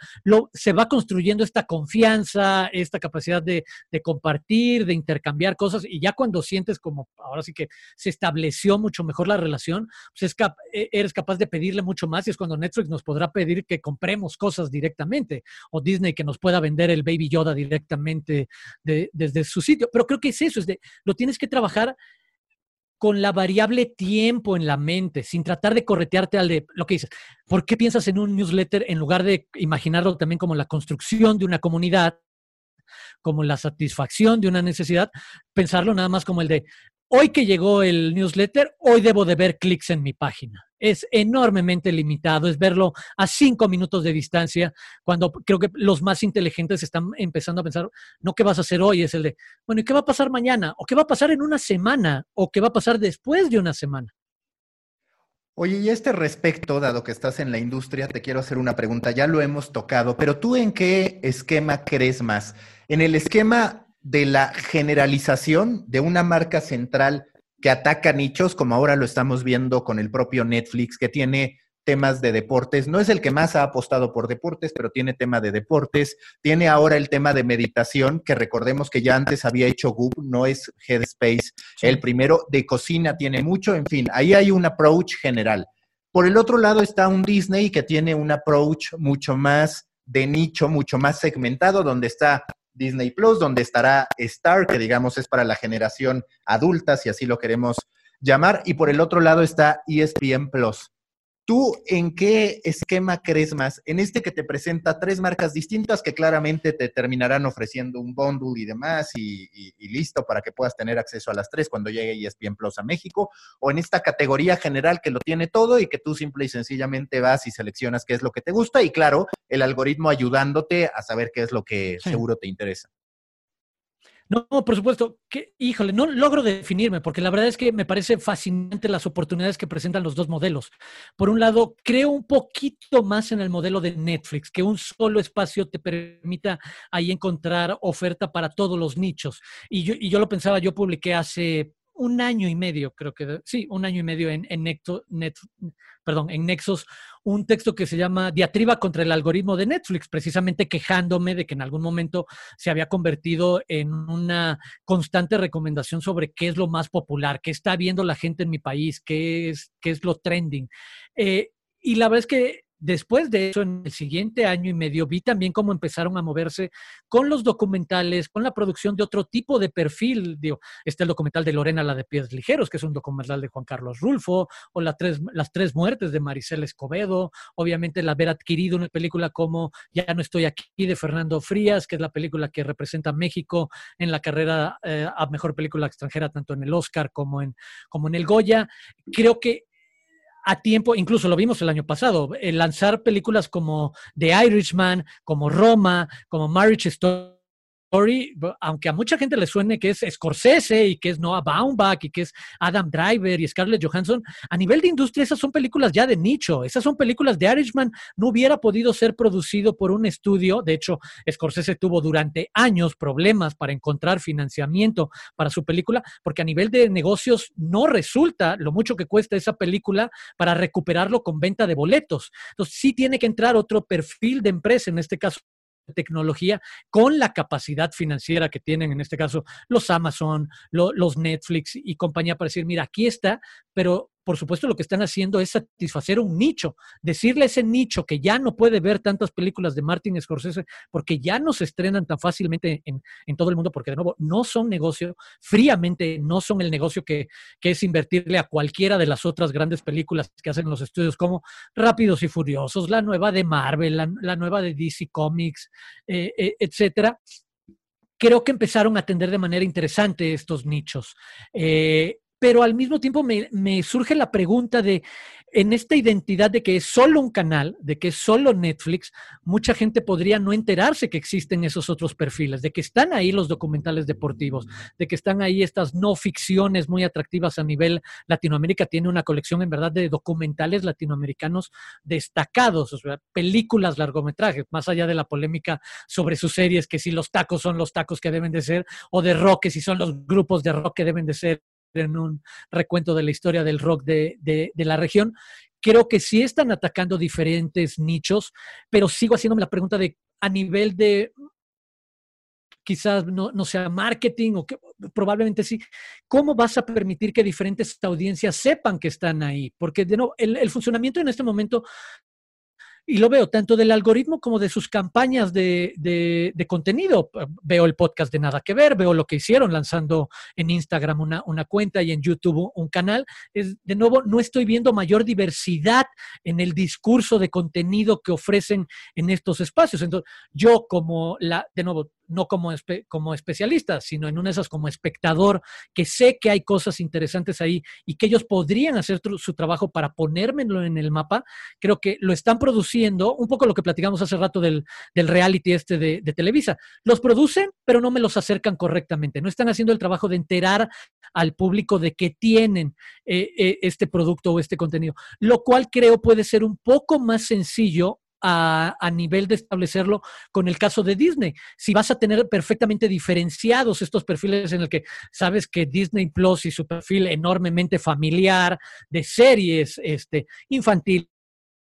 Se va construyendo esta confianza, esta capacidad de, compartir, de intercambiar cosas, y ya cuando sientes como, ahora sí que se estableció mucho mejor la relación, pues es cap e, eres capaz de pedirle mucho más y es cuando Netflix nos podrá pedir que compremos cosas directamente, o Disney que nos pueda vender el Baby Yoda directamente de, desde su sitio. Pero creo que es eso, es de, lo tienes que trabajar con la variable tiempo en la mente, sin tratar de corretearte al de lo que dices. ¿Por qué piensas en un newsletter en lugar de imaginarlo también como la construcción de una comunidad, como la satisfacción de una necesidad? Pensarlo nada más como el de, hoy que llegó el newsletter, hoy debo de ver clics en mi página. Es enormemente limitado, es verlo a cinco minutos de distancia, cuando creo que los más inteligentes están empezando a pensar, no qué vas a hacer hoy, es el de, bueno, ¿y qué va a pasar mañana? ¿O qué va a pasar en una semana? ¿O qué va a pasar después de una semana? Oye, y a este respecto, dado que estás en la industria, te quiero hacer una pregunta, ya lo hemos tocado, pero tú en qué esquema crees más? ¿En el esquema de la generalización de una marca central que ataca nichos, como ahora lo estamos viendo con el propio Netflix, que tiene temas de deportes. No es el que más ha apostado por deportes, pero tiene tema de deportes. Tiene ahora el tema de meditación, que recordemos que ya antes había hecho Goop, no es Headspace. El primero de cocina tiene mucho, en fin, ahí hay un approach general. Por el otro lado está un Disney que tiene un approach mucho más de nicho, mucho más segmentado, donde está Disney Plus, donde estará Star, que digamos es para la generación adulta, si así lo queremos llamar, y por el otro lado está ESPN Plus. ¿Tú en qué esquema crees más? En este que te presenta tres marcas distintas que claramente te terminarán ofreciendo un bundle y demás y, listo para que puedas tener acceso a las tres cuando llegue ESPN Plus a México, o en esta categoría general que lo tiene todo y que tú simple y sencillamente vas y seleccionas qué es lo que te gusta y claro, el algoritmo ayudándote a saber qué es lo que seguro te interesa. No, por supuesto, que, híjole, no logro definirme porque la verdad es que me parece fascinante las oportunidades que presentan los dos modelos. Por un lado, creo un poquito más en el modelo de Netflix, que un solo espacio te permita ahí encontrar oferta para todos los nichos. Y yo, y yo lo pensaba, yo publiqué hace un año y medio, creo que, sí, un año y medio en, en, Net, perdón, en Nexos, un texto que se llama Diatriba contra el algoritmo de Netflix, precisamente quejándome de que en algún momento se había convertido en una constante recomendación sobre qué es lo más popular, qué está viendo la gente en mi país, qué es, qué es lo trending. Eh, y la verdad es que Después de eso, en el siguiente año y medio, vi también cómo empezaron a moverse con los documentales, con la producción de otro tipo de perfil. Digo, está el documental de Lorena, la de Pies Ligeros, que es un documental de Juan Carlos Rulfo, o la tres, Las tres muertes de Maricel Escobedo, obviamente el haber adquirido una película como Ya no estoy aquí de Fernando Frías, que es la película que representa a México en la carrera eh, a mejor película extranjera, tanto en el Oscar como en, como en el Goya. Creo que a tiempo, incluso lo vimos el año pasado, lanzar películas como The Irishman, como Roma, como Marriage Story aunque a mucha gente le suene que es Scorsese y que es Noah Baumbach y que es Adam Driver y Scarlett Johansson, a nivel de industria esas son películas ya de nicho. Esas son películas de Irishman. No hubiera podido ser producido por un estudio. De hecho, Scorsese tuvo durante años problemas para encontrar financiamiento para su película, porque a nivel de negocios no resulta lo mucho que cuesta esa película para recuperarlo con venta de boletos. Entonces, sí tiene que entrar otro perfil de empresa, en este caso tecnología con la capacidad financiera que tienen, en este caso, los Amazon, los Netflix y compañía para decir, mira, aquí está, pero por supuesto, lo que están haciendo es satisfacer un nicho, decirle a ese nicho que ya no puede ver tantas películas de Martin Scorsese porque ya no se estrenan tan fácilmente en, todo el mundo, porque de nuevo, no son negocio, fríamente no son el negocio que, es invertirle a cualquiera de las otras grandes películas que hacen los estudios como Rápidos y Furiosos, la nueva de Marvel, la, nueva de DC Comics, eh, eh, etcétera creo que empezaron a atender de manera interesante estos nichos. Eh, pero al mismo tiempo me, surge la pregunta de, en esta identidad de que es solo un canal, de que es solo Netflix, mucha gente podría no enterarse que existen esos otros perfiles, de que están ahí los documentales deportivos, de que están ahí estas no ficciones muy atractivas a nivel Latinoamérica. Tiene una colección en verdad de documentales latinoamericanos destacados, o sea, películas, largometrajes, más allá de la polémica sobre sus series, que si los tacos son los tacos que deben de ser, o de rock, si son los grupos de rock que deben de ser en un recuento de la historia del rock de, de, la región. Creo que sí están atacando diferentes nichos, pero sigo haciéndome la pregunta de a nivel de quizás no, no, sea marketing o que probablemente sí. ¿Cómo vas a permitir que diferentes audiencias sepan que están ahí? Porque de nuevo, el, el funcionamiento en este momento y lo veo tanto del algoritmo como de sus campañas de, de, contenido. Veo el podcast de Nada que Ver, veo lo que hicieron lanzando en Instagram una, una cuenta y en YouTube un canal. Es, de nuevo, no estoy viendo mayor diversidad en el discurso de contenido que ofrecen en estos espacios. Entonces, yo como la, de nuevo, no como, como especialista, sino en una de esas como espectador, que sé que hay cosas interesantes ahí y que ellos podrían hacer su trabajo para ponérmelo en el mapa, creo que lo están produciendo, un poco lo que platicamos hace rato del, del reality este de, de, Televisa. Los producen, pero no me los acercan correctamente, no están haciendo el trabajo de enterar al público de que tienen eh, eh, este producto o este contenido, lo cual creo puede ser un poco más sencillo a, nivel de establecerlo con el caso de Disney. Si vas a tener perfectamente diferenciados estos perfiles en el que sabes que Disney Plus y su perfil enormemente familiar de series este, infantiles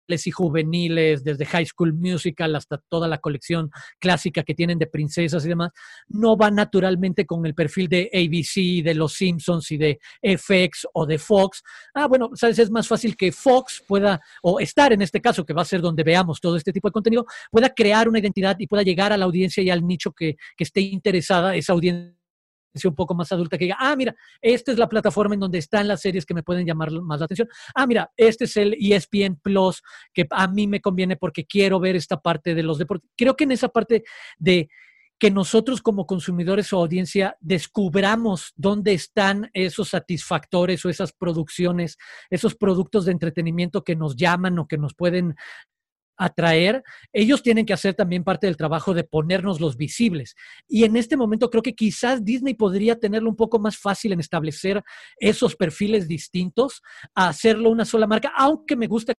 y juveniles, desde High School Musical hasta toda la colección clásica que tienen de princesas y demás, no va naturalmente con el perfil de ABC, de Los Simpsons y de FX o de Fox. Ah, bueno, sabes, es más fácil que Fox pueda, o estar en este caso, que va a ser donde veamos todo este tipo de contenido, pueda crear una identidad y pueda llegar a la audiencia y al nicho que, que esté interesada, esa audiencia un poco más adulta que diga, ah, mira, esta es la plataforma en donde están las series que me pueden llamar más la atención. Ah, mira, este es el ESPN Plus que a mí me conviene porque quiero ver esta parte de los deportes. Creo que en esa parte de que nosotros como consumidores o audiencia descubramos dónde están esos satisfactores o esas producciones, esos productos de entretenimiento que nos llaman o que nos pueden atraer, ellos tienen que hacer también parte del trabajo de ponernos los visibles. Y en este momento creo que quizás Disney podría tenerlo un poco más fácil en establecer esos perfiles distintos, a hacerlo una sola marca, aunque me gusta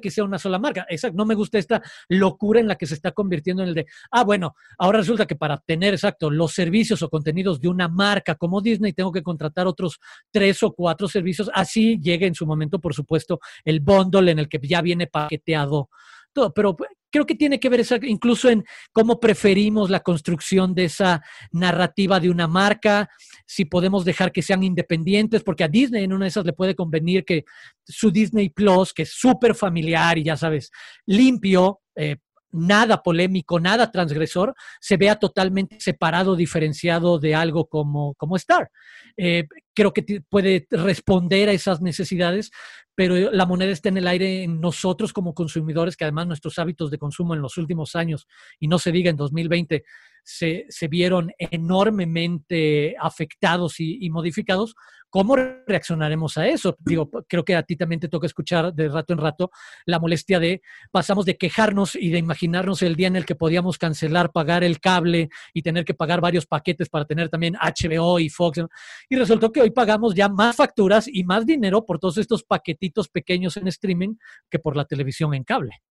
que sea una sola marca. Exacto, no me gusta esta locura en la que se está convirtiendo en el de, ah, bueno, ahora resulta que para tener, exacto, los servicios o contenidos de una marca como Disney, tengo que contratar otros tres o cuatro servicios. Así llega en su momento, por supuesto, el bundle en el que ya viene paqueteado pero creo que tiene que ver incluso en cómo preferimos la construcción de esa narrativa de una marca, si podemos dejar que sean independientes, porque a Disney en una de esas le puede convenir que su Disney Plus, que es súper familiar y ya sabes, limpio, eh, nada polémico, nada transgresor, se vea totalmente separado, diferenciado de algo como, como Star. Eh, creo que puede responder a esas necesidades, pero la moneda está en el aire en nosotros como consumidores, que además nuestros hábitos de consumo en los últimos años, y no se diga en 2020, se, vieron enormemente afectados y, y, modificados. ¿Cómo reaccionaremos a eso? Digo, creo que a ti también te toca escuchar de rato en rato la molestia de pasamos de quejarnos y de imaginarnos el día en el que podíamos cancelar, pagar el cable y tener que pagar varios paquetes para tener también HBO y Fox. Y resultó que hoy pagamos ya más facturas y más dinero por todos estos paquetitos pequeños en streaming que por la televisión en cable.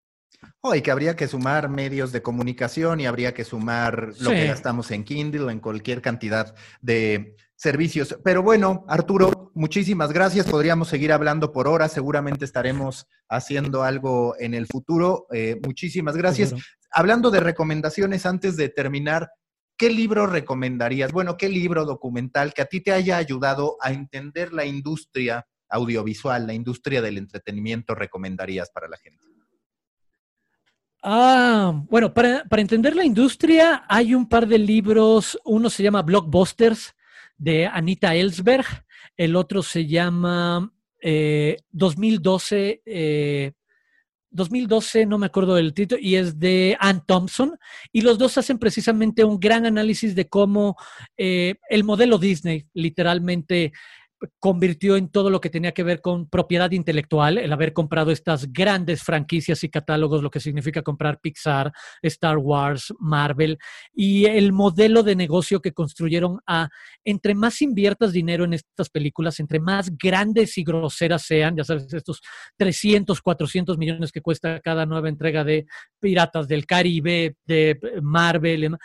Oh, y que habría que sumar medios de comunicación y habría que sumar lo que gastamos en Kindle, en cualquier cantidad de servicios. Pero bueno, Arturo, muchísimas gracias. Podríamos seguir hablando por horas. Seguramente estaremos haciendo algo en el futuro. Eh, muchísimas gracias. Hablando de recomendaciones, antes de terminar, ¿qué libro recomendarías? Bueno, ¿qué libro documental que a ti te haya ayudado a entender la industria audiovisual, la industria del entretenimiento recomendarías para la gente? Ah, bueno, para, entender la industria hay un par de libros. Uno se llama Blockbusters de Anita Ellsberg. El otro se llama 2012, eh, 2012, no me acuerdo del título, y es de Ann Thompson, y los dos hacen precisamente un gran análisis de cómo eh, el modelo Disney literalmente convirtió en todo lo que tenía que ver con propiedad intelectual, el haber comprado estas grandes franquicias y catálogos, lo que significa comprar Pixar, Star Wars, Marvel, y el modelo de negocio que construyeron a, entre más inviertas dinero en estas películas, entre más grandes y groseras sean, ya sabes, estos 300, 400 millones que cuesta cada nueva entrega de Piratas del Caribe, de Marvel,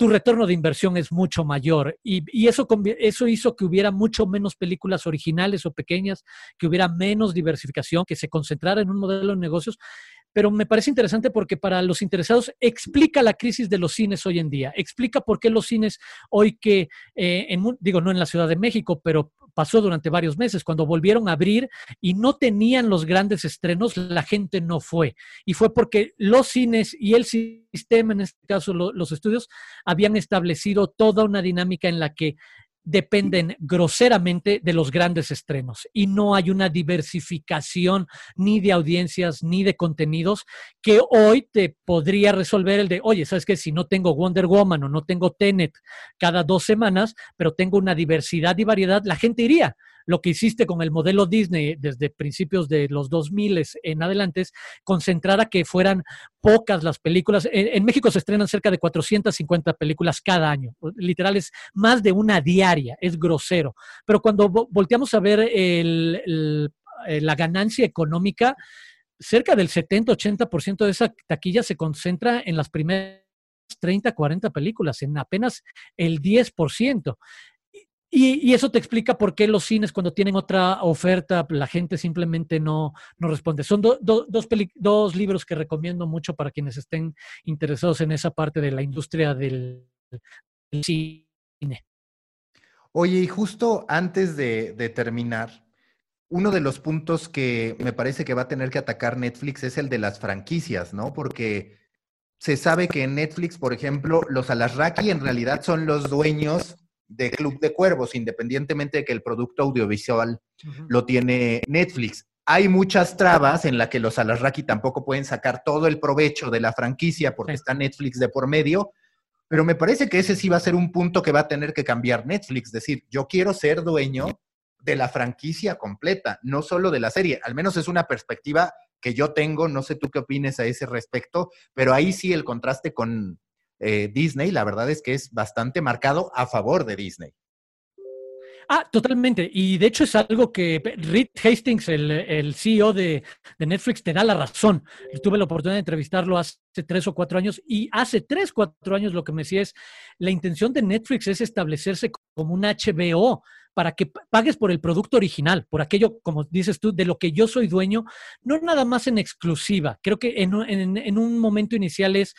tu retorno de inversión es mucho mayor. Y, eso, eso hizo que hubiera mucho menos películas originales o pequeñas, que hubiera menos diversificación, que se concentrara en un modelo de negocios pero me parece interesante porque para los interesados explica la crisis de los cines hoy en día, explica por qué los cines hoy que, eh, en, digo, no en la Ciudad de México, pero pasó durante varios meses, cuando volvieron a abrir y no tenían los grandes estrenos, la gente no fue. Y fue porque los cines y el sistema, en este caso los estudios, habían establecido toda una dinámica en la que dependen groseramente de los grandes estrenos y no hay una diversificación ni de audiencias ni de contenidos que hoy te podría resolver el de, oye, ¿sabes qué? Si no tengo Wonder Woman o no tengo Tenet cada dos semanas, pero tengo una diversidad y variedad, la gente iría lo que hiciste con el modelo Disney desde principios de los 2000 en adelante es concentrar a que fueran pocas las películas. En, México se estrenan cerca de 450 películas cada año. Literal es más de una diaria, es grosero. Pero cuando volteamos a ver eh, la ganancia económica, cerca del 70-80% de esa taquilla se concentra en las primeras 30, 40 películas, en apenas el 10%. Y, eso te explica por qué los cines cuando tienen otra oferta, la gente simplemente no, no responde. Son dos, dos libros que recomiendo mucho para quienes estén interesados en esa parte de la industria del, cine. Oye, y justo antes de, de terminar, uno de los puntos que me parece que va a tener que atacar Netflix es el de las franquicias, ¿no? Porque se sabe que en Netflix, por ejemplo, los Alasraki en realidad son los dueños de Club de Cuervos, independientemente de que el producto audiovisual lo tiene Netflix. Hay muchas trabas en las que los Alasraki tampoco pueden sacar todo el provecho de la franquicia porque está Netflix de por medio, pero me parece que ese sí va a ser un punto que va a tener que cambiar Netflix, es decir, yo quiero ser dueño de la franquicia completa, no solo de la serie, al menos es una perspectiva que yo tengo, no sé tú qué opines a ese respecto, pero ahí sí el contraste con, eh, Disney, la verdad es que es bastante marcado a favor de Disney. Ah, totalmente. Y de hecho es algo que Reed Hastings, el, CEO de, Netflix, te da la razón. Tuve la oportunidad de entrevistarlo hace tres o cuatro años y hace tres, cuatro años lo que me decía es, la intención de Netflix es establecerse como un HBO para que pagues por el producto original, por aquello, como dices tú, de lo que yo soy dueño, no nada más en exclusiva. Creo que en un momento inicial es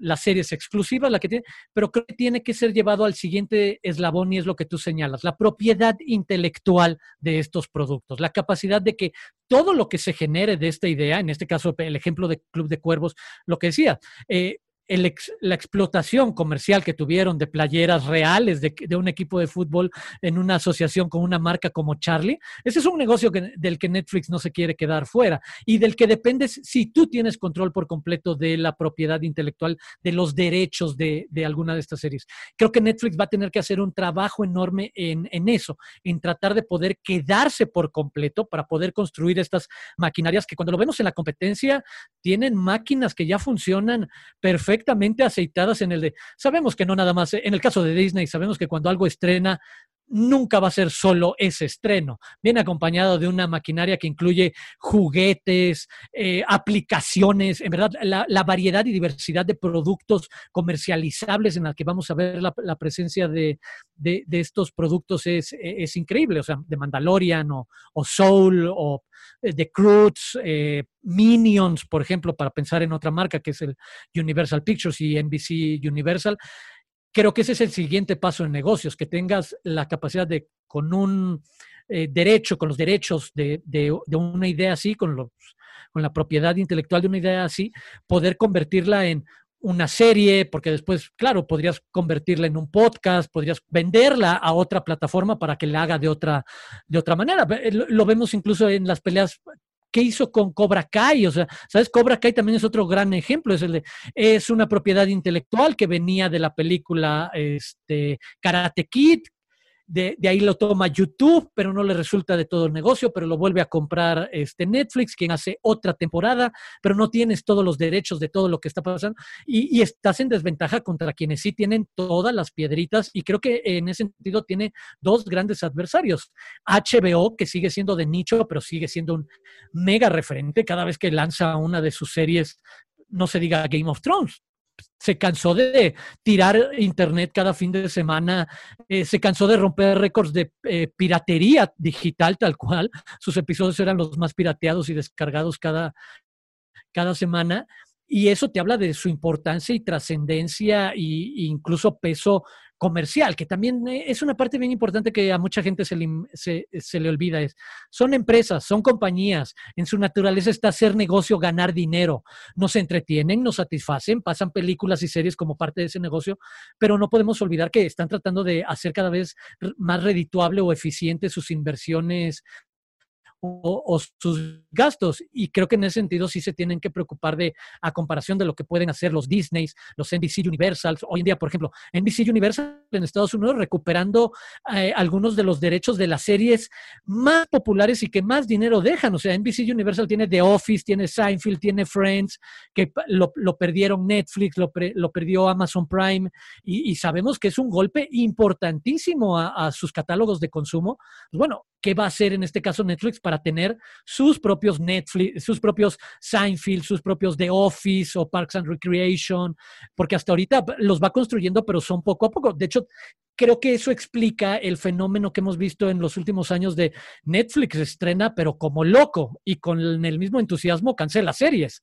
la serie es exclusiva, la que tiene, pero creo que tiene que ser llevado al siguiente eslabón y es lo que tú señalas, la propiedad intelectual de estos productos, la capacidad de que todo lo que se genere de esta idea, en este caso el ejemplo de Club de Cuervos, lo que decía, eh, la explotación comercial que tuvieron de playeras reales de, un equipo de fútbol en una asociación con una marca como Charlie, ese es un negocio del que Netflix no se quiere quedar fuera y del que dependes si tú tienes control por completo de la propiedad intelectual, de los derechos de, alguna de estas series. Creo que Netflix va a tener que hacer un trabajo enorme en, en eso, en tratar de poder quedarse por completo para poder construir estas maquinarias que cuando lo vemos en la competencia tienen máquinas que ya funcionan perfectamente perfectamente aceitadas en el de, sabemos que no nada más, en el caso de Disney, sabemos que cuando algo estrena, nunca va a ser solo ese estreno. Viene acompañado de una maquinaria que incluye juguetes, eh, aplicaciones, en verdad, la, variedad y diversidad de productos comercializables en la que vamos a ver la, presencia de, estos productos es, es, increíble. O sea, de Mandalorian o, Soul o eh, de Cruz, eh, Minions, por ejemplo, para pensar en otra marca que es el Universal Pictures y NBC Universal creo que ese es el siguiente paso en negocios, que tengas la capacidad de, con un eh, derecho, con los derechos de, una idea así, con, los, con la propiedad intelectual de una idea así, poder convertirla en una serie, porque después, claro, podrías convertirla en un podcast, podrías venderla a otra plataforma para que la haga de otra, de otra manera. Lo vemos incluso en las peleas ¿qué hizo con Cobra Kai? O sea, ¿sabes? Cobra Kai también es otro gran ejemplo. Es, el es una propiedad intelectual que venía de la película este, Karate Kid, de, ahí lo toma YouTube, pero no le resulta de todo el negocio, pero lo vuelve a comprar este Netflix, quien hace otra temporada, pero no tienes todos los derechos de todo lo que está pasando y, y, estás en desventaja contra quienes sí tienen todas las piedritas y creo que en ese sentido tiene dos grandes adversarios. HBO, que sigue siendo de nicho, pero sigue siendo un mega referente cada vez que lanza una de sus series, no se diga Game of Thrones, se cansó de tirar internet cada fin de semana, eh, se cansó de romper récords de eh, piratería digital tal cual. Sus episodios eran los más pirateados y descargados cada, cada semana. Y eso te habla de su importancia y trascendencia e incluso peso comercial, que también eh, es una parte bien importante que a mucha gente se le, se, le, olvida. Es, son empresas, son compañías, en su naturaleza está hacer negocio, ganar dinero. Nos entretienen, nos satisfacen, pasan películas y series como parte de ese negocio, pero no podemos olvidar que están tratando de hacer cada vez más redituable o eficiente sus inversiones o, sus gastos. Y creo que en ese sentido sí se tienen que preocupar de, a comparación de lo que pueden hacer los Disneys, los NBC Universal. Hoy en día, por ejemplo, NBC Universal en Estados Unidos recuperando eh, algunos de los derechos de las series más populares y que más dinero dejan. O sea, NBC Universal tiene The Office, tiene Seinfeld, tiene Friends, que lo, perdieron Netflix, lo, lo, perdió Amazon Prime, y, sabemos que es un golpe importantísimo a, sus catálogos de consumo. Pues bueno, ¿qué va a hacer en este caso Netflix tener sus propios Netflix, sus propios Seinfeld, sus propios The Office o Parks and Recreation? Porque hasta ahorita los va construyendo, pero son poco a poco. De hecho, creo que eso explica el fenómeno que hemos visto en los últimos años de Netflix estrena, pero como loco y con el mismo entusiasmo cancela series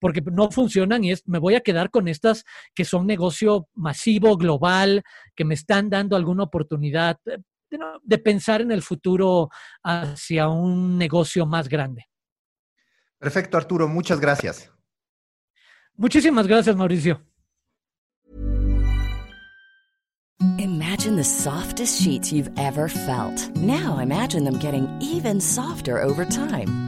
porque no funcionan y es, me voy a quedar con estas que son negocio masivo, global, que me están dando alguna oportunidad de, pensar en el futuro hacia un negocio más grande. Perfecto, Arturo, muchas gracias. Muchísimas gracias, Mauricio. Imagine the softest sheets you've ever felt. Now imagine them getting even softer over time.